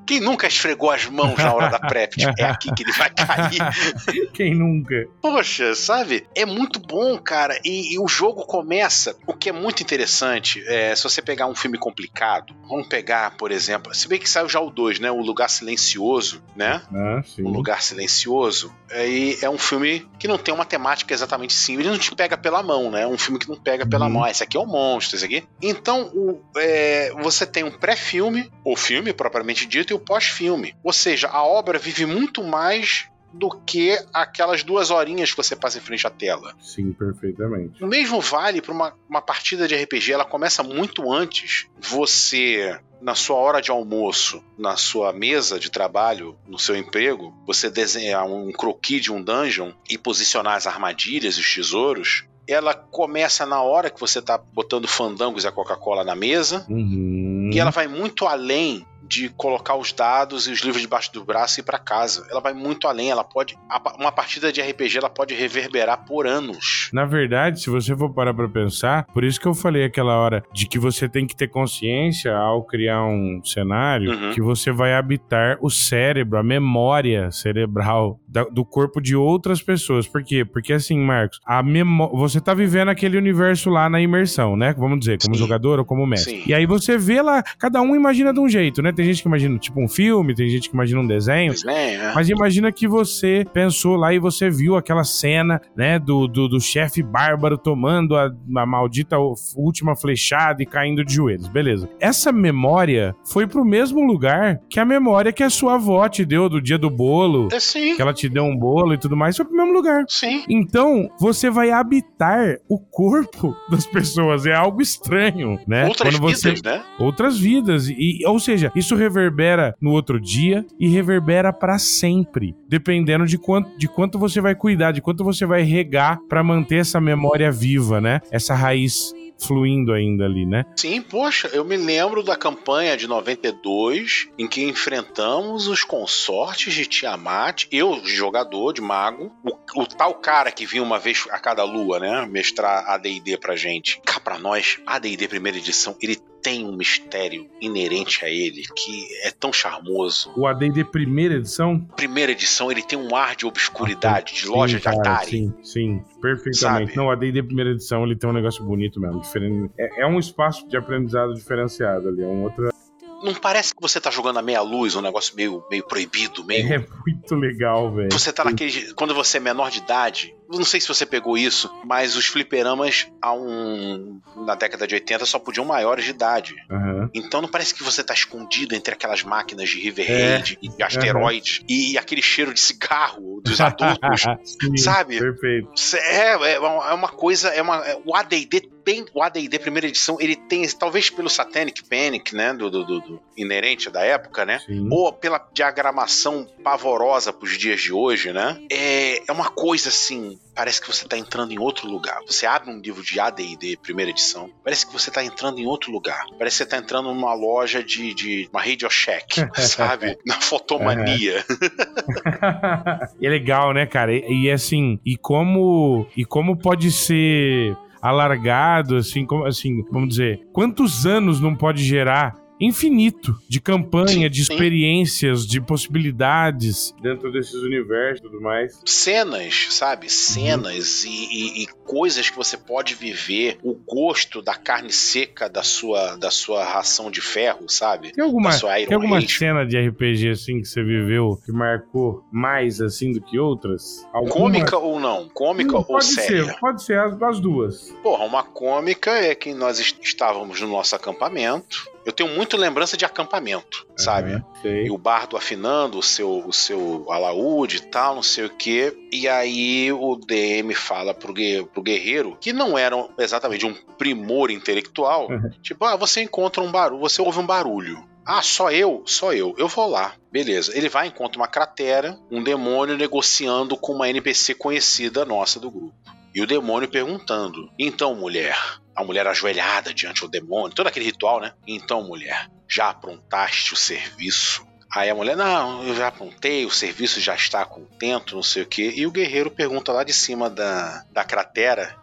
Quem nunca esfregou as mãos na hora da PrEP? Tipo, é aqui que ele vai cair. <laughs> Quem nunca? Poxa, sabe? É muito bom, cara. E, e o jogo começa. O que é muito interessante, é, se você pegar um filme complicado, vamos pegar, por exemplo, se bem que saiu já o 2, né? O Lugar Silencioso, né? Ah, sim. O Lugar Silencioso. É, é um filme que não tem uma temática exatamente simples ele não te pega pela mão, né? É um filme que não pega pela uhum. mão. Ah, esse aqui é o um monstro, esse aqui. Então, o, é, você tem um pré-filme, o filme propriamente dito, e o pós-filme. Ou seja, a obra vive muito mais do que aquelas duas horinhas que você passa em frente à tela. Sim, perfeitamente. O mesmo vale para uma, uma partida de RPG. Ela começa muito antes. Você na sua hora de almoço, na sua mesa de trabalho, no seu emprego, você desenhar um croquis de um dungeon e posicionar as armadilhas e os tesouros, ela começa na hora que você está botando fandangos e a Coca-Cola na mesa, uhum. e ela vai muito além de colocar os dados e os livros debaixo do braço e ir para casa. Ela vai muito além, ela pode uma partida de RPG ela pode reverberar por anos. Na verdade, se você for parar para pensar, por isso que eu falei aquela hora de que você tem que ter consciência ao criar um cenário uhum. que você vai habitar o cérebro, a memória cerebral do corpo de outras pessoas. Por quê? Porque assim, Marcos, a memó você tá vivendo aquele universo lá na imersão, né? Vamos dizer, como Sim. jogador ou como mestre. Sim. E aí você vê lá, cada um imagina de um jeito, né? Tem gente que imagina tipo um filme, tem gente que imagina um desenho. desenho é. Mas imagina que você pensou lá e você viu aquela cena, né, do, do, do chefe bárbaro tomando a, a maldita última flechada e caindo de joelhos. Beleza. Essa memória foi pro mesmo lugar que a memória que a sua avó te deu do dia do bolo. É sim. Que ela te deu um bolo e tudo mais. Foi pro mesmo lugar. Sim. Então, você vai habitar o corpo <laughs> das pessoas. É algo estranho, né? Outras Quando você... vidas, né? Outras vidas. E, ou seja, isso isso reverbera no outro dia e reverbera para sempre, dependendo de quanto, de quanto você vai cuidar, de quanto você vai regar para manter essa memória viva, né? Essa raiz fluindo ainda ali, né? Sim, poxa, eu me lembro da campanha de 92 em que enfrentamos os consortes de Tiamat, eu, jogador de mago, o, o tal cara que vinha uma vez a cada lua, né, mestrar AD&D pra gente. Cá pra nós, AD&D primeira edição, ele tem um mistério inerente a ele que é tão charmoso. O AD&D primeira edição? Primeira edição, ele tem um ar de obscuridade, de loja sim, de Atari. Sim, sim, perfeitamente. Sabe? Não, o AD&D primeira edição, ele tem um negócio bonito mesmo, diferente. É, é um espaço de aprendizado diferenciado ali, é um outro não parece que você tá jogando a meia luz, um negócio meio, meio proibido, meio. É muito legal, velho. Você tá naquele. Quando você é menor de idade, não sei se você pegou isso, mas os fliperamas um, na década de 80 só podiam maiores de idade. Uhum. Então não parece que você tá escondido entre aquelas máquinas de River Raid é. e asteroides uhum. e, e, aquele cheiro de cigarro dos adultos, <laughs> Sim, sabe? Perfeito. É, é, é uma coisa, é uma, o AD&D tem, o AD&D primeira edição, ele tem, talvez pelo Satanic Panic, né, do, do, do inerente da época, né, Sim. ou pela diagramação pavorosa pros dias de hoje, né, é, é uma coisa assim, parece que você tá entrando em outro lugar. Você abre um livro de AD&D, primeira edição, parece que você tá entrando em outro lugar. Parece que você tá entrando numa loja de, de uma Radio Shack, <laughs> sabe? Na fotomania. <laughs> <laughs> é legal, né, cara? E, e assim, e como e como pode ser alargado, assim, como, assim, vamos dizer, quantos anos não pode gerar infinito de campanha, de experiências, de possibilidades dentro desses universos e tudo mais. Cenas, sabe? Cenas uhum. e, e, e, coisas que você pode viver, o gosto da carne seca da sua, da sua ração de ferro, sabe? Tem alguma, tem alguma cena de RPG assim que você viveu que marcou mais assim do que outras? Alguma... Cômica ou não? Cômica não, ou séria? Ser, pode ser as, as duas. Porra, uma cômica é que nós estávamos no nosso acampamento eu tenho muito lembrança de acampamento, uhum, sabe? Sei. E o bardo afinando o seu, o seu alaúde e tal, não sei o quê. E aí o DM fala pro, pro guerreiro, que não era exatamente um primor intelectual, uhum. tipo, ah, você encontra um barulho, você ouve um barulho. Ah, só eu? Só eu. Eu vou lá. Beleza. Ele vai, encontra uma cratera, um demônio negociando com uma NPC conhecida nossa do grupo. E o demônio perguntando: Então, mulher, a mulher ajoelhada diante do demônio, todo aquele ritual, né? Então, mulher, já aprontaste o serviço? Aí a mulher, não, eu já apontei, o serviço já está contento, não sei o quê. E o guerreiro pergunta lá de cima da, da cratera: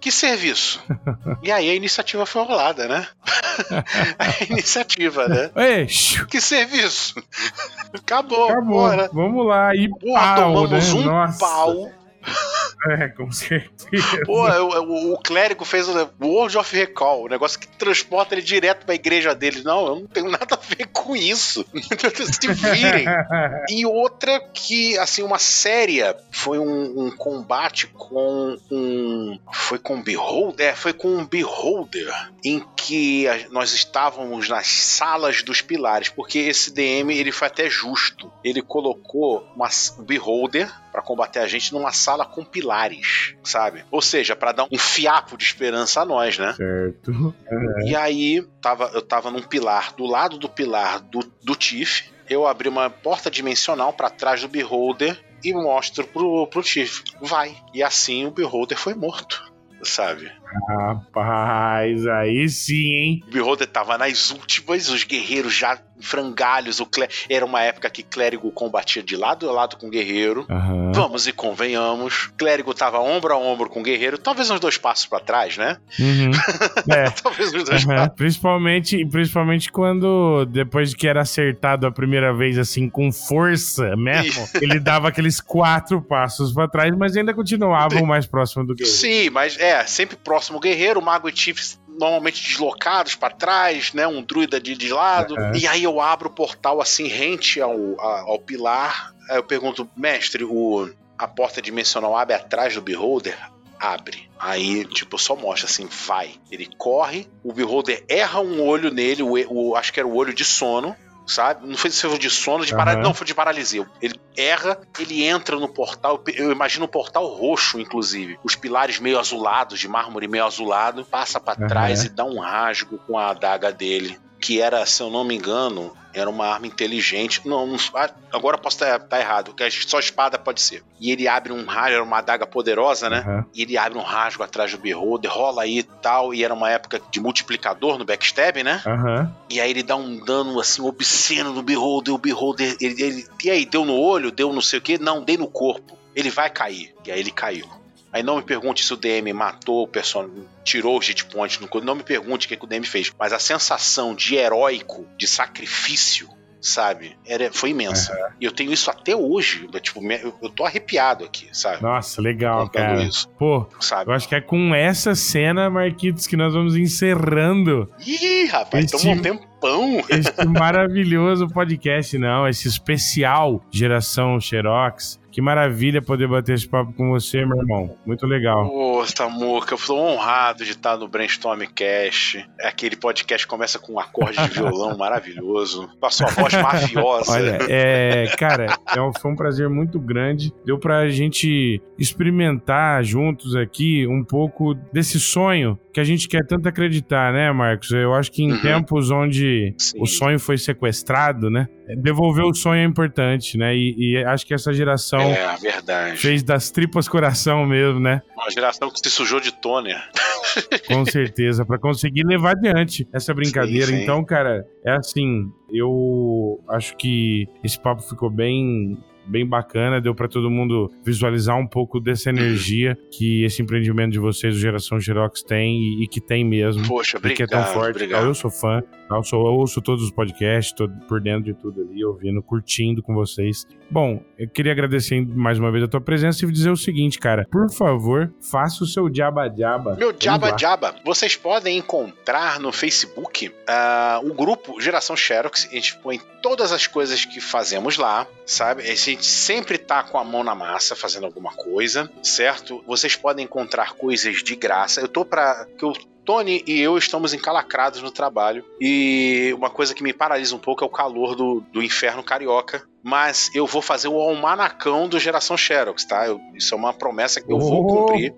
que serviço? <laughs> e aí a iniciativa foi rolada, né? <laughs> a iniciativa, né? Ei, que serviço? <laughs> Acabou, Acabou. Bora. Vamos lá. E Porra, pau, tomamos né? um Nossa. pau <laughs> É, com certeza. Pô, o, o, clérigo fez o World of Recall, o negócio que transporta ele direto pra igreja dele. Não, eu não tenho nada a ver com isso. <laughs> Se virem. <laughs> e outra que, assim, uma séria foi um, um, combate com um. Foi com um Beholder? É, foi com um Beholder, em que nós estávamos nas salas dos pilares, porque esse DM ele foi até justo. Ele colocou uma, um Beholder para combater a gente numa sala com pilares, sabe? Ou seja, para dar um fiapo de esperança a nós, né? Certo. Uhum. <laughs> E aí, tava, eu tava num pilar, do lado do pilar do, do Tiff, eu abri uma porta dimensional para trás do Beholder e mostro pro, pro Tiff, vai. E assim o Beholder foi morto sabe? Rapaz, aí sim, hein? O Beholder tava nas últimas, os guerreiros já frangalhos. O clé... Era uma época que clérigo combatia de lado a lado com o guerreiro. Uhum. Vamos e convenhamos. Clérigo tava ombro a ombro com o guerreiro, talvez uns dois passos para trás, né? Uhum. <laughs> É. talvez uns dois uhum. passos. Principalmente, principalmente quando, depois de que era acertado a primeira vez, assim, com força mesmo, <laughs> ele dava aqueles quatro passos para trás, mas ainda continuavam mais próximo do guerreiro. Sim, mas é, sempre próximo ao guerreiro, o mago e Chiefs normalmente deslocados para trás, né? Um druida de, de lado. Uhum. E aí eu abro o portal assim, rente ao, ao pilar. Aí eu pergunto, mestre, o, a porta dimensional abre atrás do Beholder? Abre. Aí, tipo, só mostra assim, vai. Ele corre, o Beholder erra um olho nele, o, o acho que era o olho de sono sabe? Não foi de sono, de uhum. não, foi de paralisia. Ele erra, ele entra no portal, eu imagino um portal roxo, inclusive. Os pilares meio azulados, de mármore meio azulado, passa para uhum. trás e dá um rasgo com a adaga dele. Que era, se eu não me engano, era uma arma inteligente. Não, ah, agora posso estar, estar errado, que só espada pode ser. E ele abre um rasgo, era uma adaga poderosa, né? Uhum. E ele abre um rasgo atrás do Beholder, rola aí e tal. E era uma época de multiplicador no backstab, né? Uhum. E aí ele dá um dano assim obsceno no Beholder. O Beholder, ele, ele, e aí, deu no olho, deu não sei o que? Não, dei no corpo. Ele vai cair. E aí ele caiu. Aí não me pergunte se o DM matou o personagem, tirou o hit point, não me pergunte o que, que o DM fez, mas a sensação de heróico, de sacrifício, sabe? Era, foi imensa. Uhum. E eu tenho isso até hoje. Tipo, eu tô arrepiado aqui, sabe? Nossa, legal, Contando cara. Isso, Pô, sabe? eu acho que é com essa cena, Marquitos, que nós vamos encerrando. Ih, rapaz, este, um tempo. pão. <laughs> Esse maravilhoso podcast, não, esse especial Geração Xerox que maravilha poder bater esse papo com você, meu irmão. Muito legal. Ô, Samuca, eu estou honrado de estar no Brainstorm Cast. É aquele podcast que começa com um acorde de violão <laughs> maravilhoso, com a sua voz mafiosa. Olha, é, cara, é foi um prazer muito grande. Deu pra gente experimentar juntos aqui um pouco desse sonho que a gente quer tanto acreditar, né, Marcos? Eu acho que em uhum. tempos onde Sim. o sonho foi sequestrado, né? Devolver o sonho é importante, né? E, e acho que essa geração é, verdade. fez das tripas coração mesmo, né? Uma geração que se sujou de toner. <laughs> Com certeza, para conseguir levar adiante essa brincadeira. Sim, sim. Então, cara, é assim, eu acho que esse papo ficou bem bem bacana, deu para todo mundo visualizar um pouco dessa energia que esse empreendimento de vocês, o Geração Xerox, tem e, e que tem mesmo. Poxa, obrigado. Que é tão forte. Obrigado. Eu sou fã, eu, sou, eu ouço todos os podcasts, tô por dentro de tudo ali, ouvindo, curtindo com vocês. Bom, eu queria agradecer mais uma vez a tua presença e dizer o seguinte, cara. Por favor, faça o seu jaba-jaba. Meu jaba-jaba. Vocês podem encontrar no Facebook uh, o grupo Geração Xerox. A gente põe todas as coisas que fazemos lá, sabe? A gente sempre tá com a mão na massa fazendo alguma coisa, certo? Vocês podem encontrar coisas de graça. Eu tô para que eu Tony e eu estamos encalacrados no trabalho e uma coisa que me paralisa um pouco é o calor do, do inferno carioca. Mas eu vou fazer o almanacão do Geração Xerox, tá? Eu, isso é uma promessa que eu vou cumprir.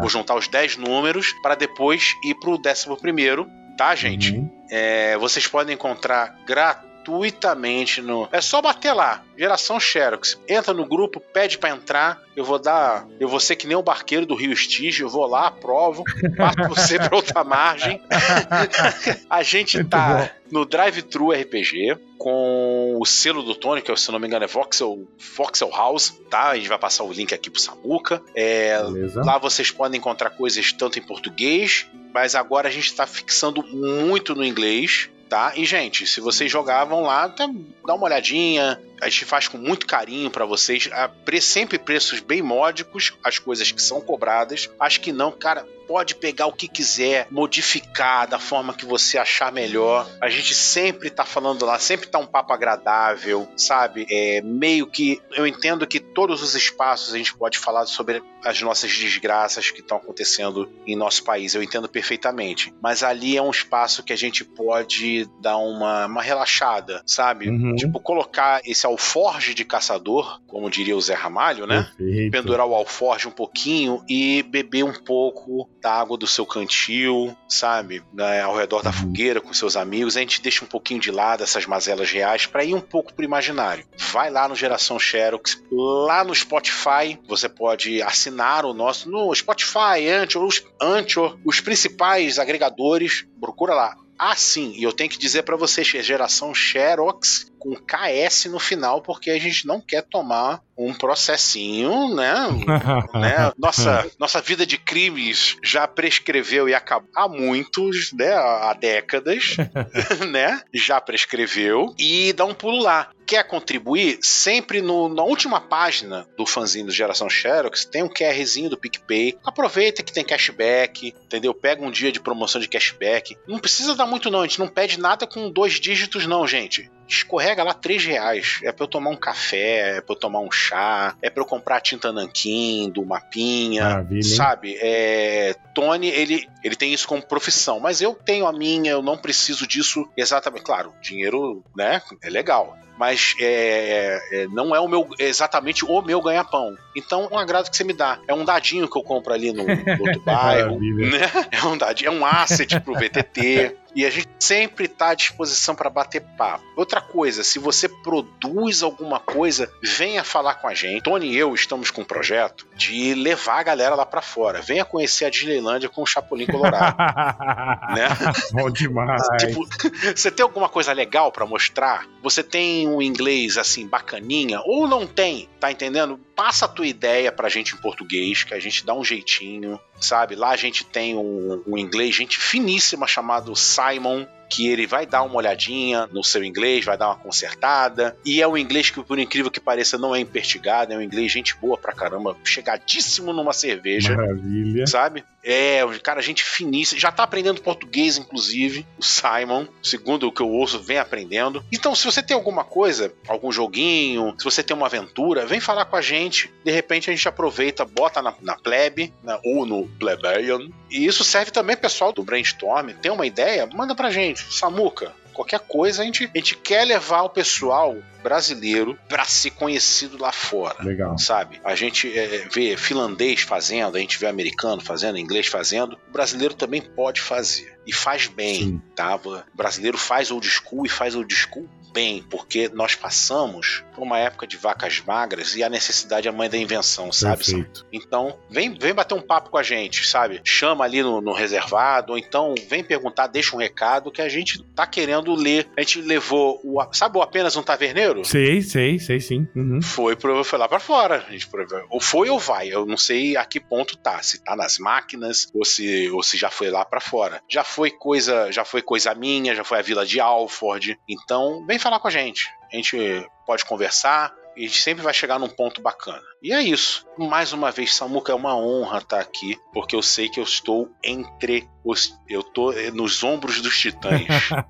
Vou juntar os 10 números para depois ir pro 11 primeiro, tá, gente? Uhum. É, vocês podem encontrar gratuito gratuitamente no. É só bater lá, geração Xerox. Entra no grupo, pede para entrar. Eu vou dar. Eu vou ser que nem o barqueiro do Rio Estígio. Eu vou lá, aprovo, passo você pra outra margem. <laughs> a gente tá no Drive-Thru RPG com o selo do Tony, que se não me engano é Voxel, Voxel House, tá? A gente vai passar o link aqui pro Samuca. É, lá vocês podem encontrar coisas tanto em português, mas agora a gente está fixando muito no inglês tá? E, gente, se vocês jogavam lá, dá uma olhadinha. A gente faz com muito carinho para vocês. A pre sempre preços bem módicos, as coisas que são cobradas. Acho que não, cara pode pegar o que quiser, modificar da forma que você achar melhor. A gente sempre tá falando lá, sempre tá um papo agradável, sabe? É meio que eu entendo que todos os espaços a gente pode falar sobre as nossas desgraças que estão acontecendo em nosso país. Eu entendo perfeitamente. Mas ali é um espaço que a gente pode dar uma, uma relaxada, sabe? Uhum. Tipo, colocar esse alforge de caçador, como diria o Zé Ramalho, né? Perfeito. Pendurar o alforge um pouquinho e beber um pouco da água do seu cantil, sabe? Né, ao redor da uhum. fogueira com seus amigos. A gente deixa um pouquinho de lado essas mazelas reais para ir um pouco pro imaginário. Vai lá no Geração Xerox, lá no Spotify, você pode assinar o nosso no Spotify, Anchor, os, Anchor, os principais agregadores. Procura lá. Ah, sim, e eu tenho que dizer para vocês geração Xerox com KS no final, porque a gente não quer tomar um processinho, né? <laughs> né? Nossa, nossa vida de crimes já prescreveu e acabou há muitos, né? Há décadas, <laughs> né? Já prescreveu e dá um pulo lá. Quer contribuir? Sempre no, na última página do fanzinho do Geração Xerox tem um QRzinho do PicPay. Aproveita que tem cashback, entendeu? Pega um dia de promoção de cashback. Não precisa dar muito, não. A gente não pede nada com dois dígitos, não, gente escorrega lá 3 reais. É pra eu tomar um café, é pra eu tomar um chá, é pra eu comprar tinta nanquim do mapinha, Maravilha, sabe? É, Tony, ele, ele tem isso como profissão, mas eu tenho a minha, eu não preciso disso exatamente. Claro, dinheiro, né, é legal mas é, é, não é o meu exatamente o meu ganha-pão. Então, um agrado que você me dá é um dadinho que eu compro ali no, no <laughs> outro bairro, né? É um dadinho, é um asset pro VTT. E a gente sempre está à disposição para bater papo. Outra coisa, se você produz alguma coisa, venha falar com a gente. Tony e eu estamos com um projeto de levar a galera lá para fora. Venha conhecer a Disneylândia com o Chapolin Colorado. <laughs> né? Bom demais. Tipo, <laughs> você tem alguma coisa legal para mostrar? Você tem um inglês assim bacaninha ou não tem? Tá entendendo? Passa a tua ideia pra gente em português, que a gente dá um jeitinho, sabe? Lá a gente tem um, um inglês, gente finíssima chamado Simon, que ele vai dar uma olhadinha no seu inglês, vai dar uma consertada. E é um inglês que, por incrível que pareça, não é impertigado, é um inglês gente boa pra caramba, chegadíssimo numa cerveja. Maravilha. Sabe? É, o cara, gente finíssima. Já tá aprendendo português, inclusive. O Simon, segundo o que eu ouço, vem aprendendo. Então, se você tem alguma coisa, algum joguinho, se você tem uma aventura, vem falar com a gente. De repente a gente aproveita, bota na, na plebe, né, ou no plebeian. E isso serve também, pessoal do Brainstorm. Tem uma ideia? Manda pra gente. Samuca, qualquer coisa, a gente, a gente quer levar o pessoal brasileiro para ser conhecido lá fora. Legal. Sabe? A gente é, vê finlandês fazendo, a gente vê americano fazendo, inglês fazendo. O brasileiro também pode fazer. E faz bem, Sim. tá? O brasileiro faz old school e faz old school bem, porque nós passamos por uma época de vacas magras e a necessidade é a mãe da invenção, sabe? Perfeito. Então, vem, vem bater um papo com a gente, sabe? Chama ali no, no reservado, ou então vem perguntar, deixa um recado que a gente tá querendo ler. A gente levou o. Sabe o apenas um taverneiro? Sei, sei, sei sim. Uhum. Foi, pro, foi lá pra fora. A gente, ou foi ou vai. Eu não sei a que ponto tá. Se tá nas máquinas ou se, ou se já foi lá pra fora. Já foi coisa, já foi coisa minha, já foi a vila de Alford. Então, vem falar com a gente. A gente pode conversar e a gente sempre vai chegar num ponto bacana. E é isso. Mais uma vez, Samuca, é uma honra estar aqui, porque eu sei que eu estou entre os. Eu tô nos ombros dos titãs.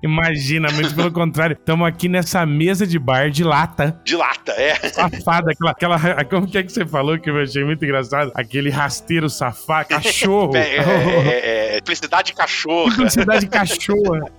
Imagina, muito pelo contrário. Estamos aqui nessa mesa de bar de lata. De lata, é. Safada, aquela, aquela. Como que é que você falou que eu achei muito engraçado? Aquele rasteiro safado, cachorro. É, é, é, é, felicidade cachorra. Felicidade cachorra.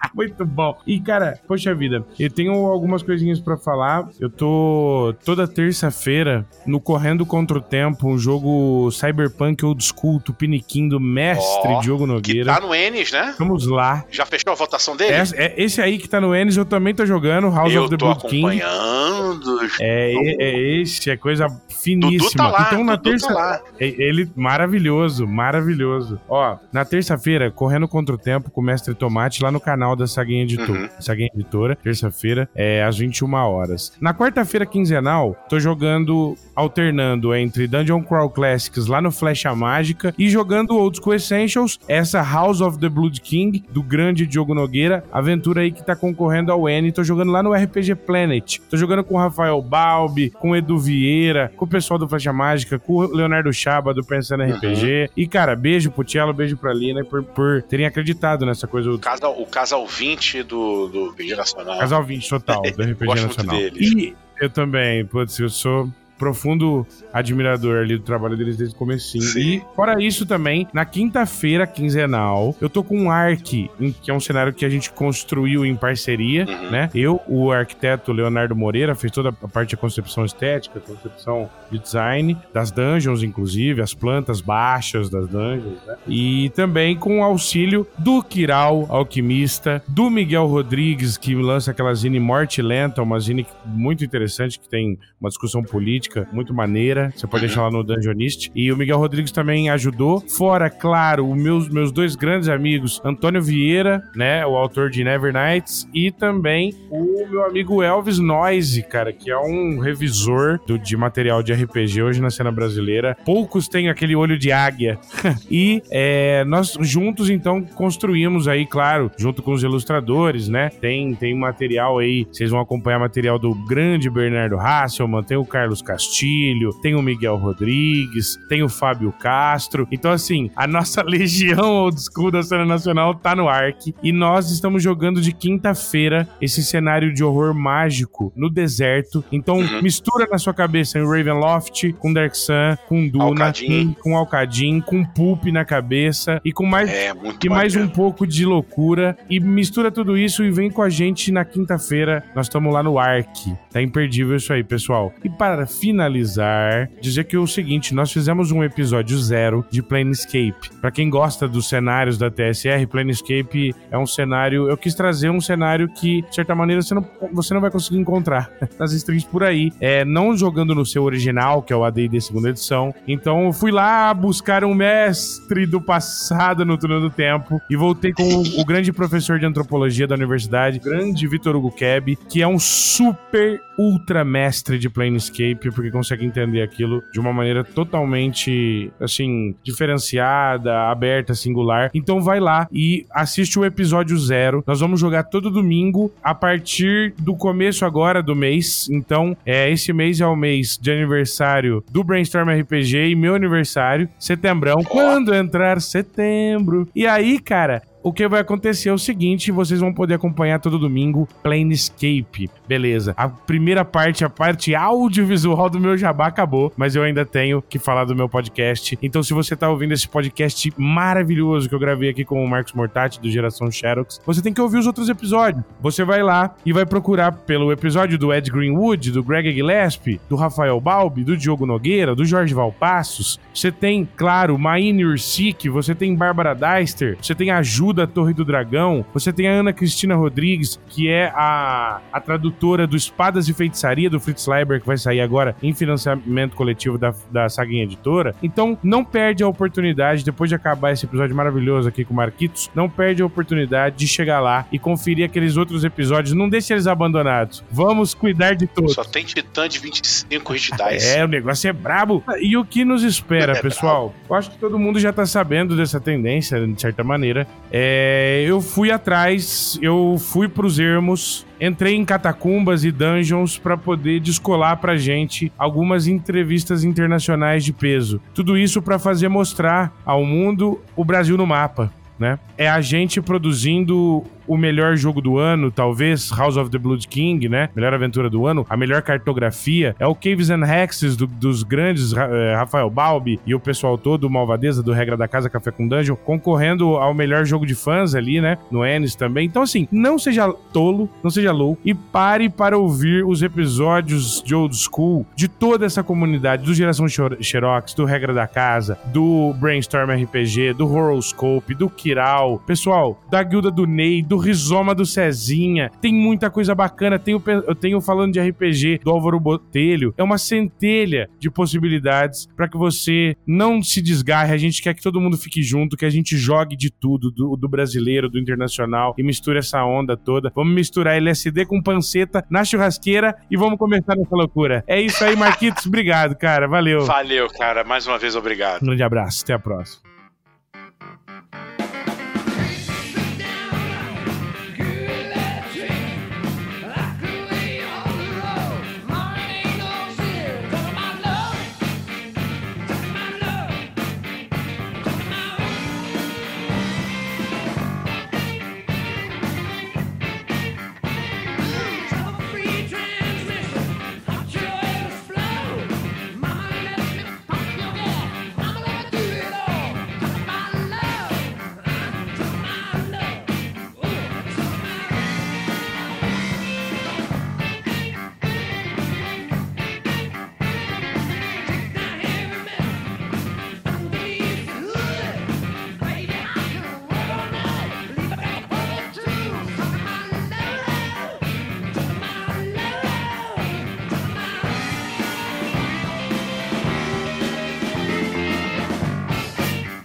<laughs> Muito bom. E, cara, poxa vida, eu tenho algumas coisinhas para falar. Eu tô toda terça-feira no Correndo Contra o Tempo, um jogo Cyberpunk Old School, Tupiniquim do mestre Ó, Diogo Que Nogueira. tá no Enes, né? Vamos lá. Já fechou a votação dele? Esse, é- esse aí que tá no Enes, eu também tô jogando, House eu of the tô Blood King. acompanhando. É, é, é esse, é coisa finíssima. Dudu tá lá, então, na Dudu terça, tá lá. é- Ele, maravilhoso, maravilhoso. Ó, na terça-feira, Correndo Contra o Tempo com o Mestre Tomate, lá no canal da Saguinha Editora. Uhum. Saguinha Editora, terça-feira, é, às 21 horas. Na quarta-feira quinzenal, tô jogando, alternando entre Dungeon Crawl Classics lá no Flecha Mágica e jogando Old School Essentials, essa House of the Blood King, do grande Diogo Nogueira, aventura aí que tá concorrendo ao N. Tô jogando lá no RPG Planet. Tô jogando com o Rafael Balbi, com o Edu Vieira, com o pessoal do Flecha Mágica, com o Leonardo Chaba do Pensando RPG. E, cara, beijo pro Tielo, beijo pra Lina por, por terem acreditado nessa coisa. O casal, o casal 20 do, do RPG Nacional. Casal 20 total do RPG Gosto muito Nacional. deles. E eu também, putz, eu sou profundo admirador ali do trabalho deles desde o comecinho. Sim. E fora isso também, na quinta-feira quinzenal, eu tô com um em- que é um cenário que a gente construiu em parceria, Uhum. né? Eu, o arquiteto Leonardo Moreira, fez toda a parte de concepção estética, concepção de design, das dungeons, inclusive, as plantas baixas das dungeons, né? E também com o auxílio do Kiral, alquimista, do Miguel Rodrigues, que lança aquela zine Morte Lenta, uma zine muito interessante, que tem uma discussão política muito maneira. Você pode deixar lá no Dungeonist. E o Miguel Rodrigues também ajudou. Fora, claro, os meus, meus dois grandes amigos, Antônio Vieira, né, o autor de Never Nights, e também o meu amigo Elvis Noise, cara, que é um revisor do- de material de RPG hoje na cena brasileira. Poucos têm aquele olho de águia. <laughs> e é, nós juntos, então, construímos aí, claro, junto com os ilustradores, né? Tem, tem material aí, vocês vão acompanhar material do grande Bernardo Hasselman, tem o Carlos Castilho, tem o Miguel Rodrigues, tem o Fábio Castro. Então, assim, a nossa <laughs> legião old school da cena nacional tá no Ark e nós estamos jogando de quinta-feira esse cenário de horror mágico no deserto. Então, Uhum. mistura na sua cabeça em Ravenloft, com Dark Sun, com Duna, com, Alcadim, com Pulp na cabeça e com mais É, e mais um pouco de loucura. E mistura tudo isso e vem com a gente na quinta-feira. Nós estamos lá no Ark. Tá imperdível isso aí, pessoal. E para finalizar, dizer que é o seguinte: nós fizemos um episódio zero de Planescape. Para quem gosta dos cenários da TSR, Planescape é um cenário. Eu quis trazer um cenário que, de certa maneira, você não, você não vai conseguir encontrar <laughs> nas streams por aí. É, não jogando no seu Infernal, que é o AD&D segunda edição. Então fui lá buscar um mestre do passado no túnel do tempo e voltei com o, o grande professor de antropologia da universidade, grande Vitor Hugo Keb, que é um super ultra mestre de Planescape, porque consegue entender aquilo de uma maneira totalmente, assim, diferenciada, aberta, singular. Então vai lá e assiste o episódio zero. Nós vamos jogar todo domingo a partir do começo agora do mês. Então, é, esse mês é o mês de aniversário do Brainstorm RPG e meu aniversário, setembrão. Quando entrar setembro. E aí, cara, o que vai acontecer é o seguinte: vocês vão poder acompanhar todo domingo Planescape. Beleza. A primeira parte, a parte audiovisual do meu jabá acabou, mas eu ainda tenho que falar do meu podcast. Então, se você tá ouvindo esse podcast maravilhoso que eu gravei aqui com o Marcos Mortati, do Geração Xerox, você tem que ouvir os outros episódios. Você vai lá e vai procurar pelo episódio do Ed Greenwood, do Greg Gillespie, do Rafael Balbi, do Diogo Nogueira, do Jorge Valpassos. Você tem, claro, Maine Ursic, você tem Bárbara Deister, você tem a Ju da Torre do Dragão. Você tem a Ana Cristina Rodrigues, que é a, a tradutora do Espadas e Feitiçaria do Fritz Leiber, que vai sair agora em financiamento coletivo da, da Saguinha Editora. Então, não perde a oportunidade, depois de acabar esse episódio maravilhoso aqui com o Marquitos, não perde a oportunidade de chegar lá e conferir aqueles outros episódios. Não deixe eles abandonados. Vamos cuidar de todos. Só tem Titã de 25 digitais. é, o negócio é brabo. E o que nos espera, é pessoal? Eu acho que todo mundo já tá sabendo dessa tendência, de certa maneira. É, eu fui atrás, eu fui pros ermos, entrei em catacumbas e dungeons para poder descolar pra gente algumas entrevistas internacionais de peso. Tudo isso para fazer mostrar ao mundo o Brasil no mapa. Né? É a gente produzindo o melhor jogo do ano, talvez House of the Blood King, né? Melhor aventura do ano, a melhor cartografia. É o Caves and Hexes do, dos grandes é, Rafael Balbi e o pessoal todo, Malvadeza do Regra da Casa Café com Dungeon, concorrendo ao melhor jogo de fãs ali, né? No Ennis também. Então, assim, não seja tolo, não seja louco e pare para ouvir os episódios de Old School de toda essa comunidade, do Geração Xerox, do Regra da Casa, do Brainstorm RPG, do Horoscope, do Kiral, pessoal, da Guilda do Ney, do Rizoma do Cezinha. Tem muita coisa bacana. Tenho, eu tenho falando de RPG do Álvaro Botelho. É uma centelha de possibilidades para que você não se desgarre. A gente quer que todo mundo fique junto, que a gente jogue de tudo, do, do brasileiro, do internacional, e misture essa onda toda. Vamos misturar LSD com panceta na churrasqueira e vamos começar nessa loucura. É isso aí, Marquitos. <laughs> obrigado, cara. Valeu. Valeu, cara. Mais uma vez, obrigado. Um grande abraço. Até a próxima.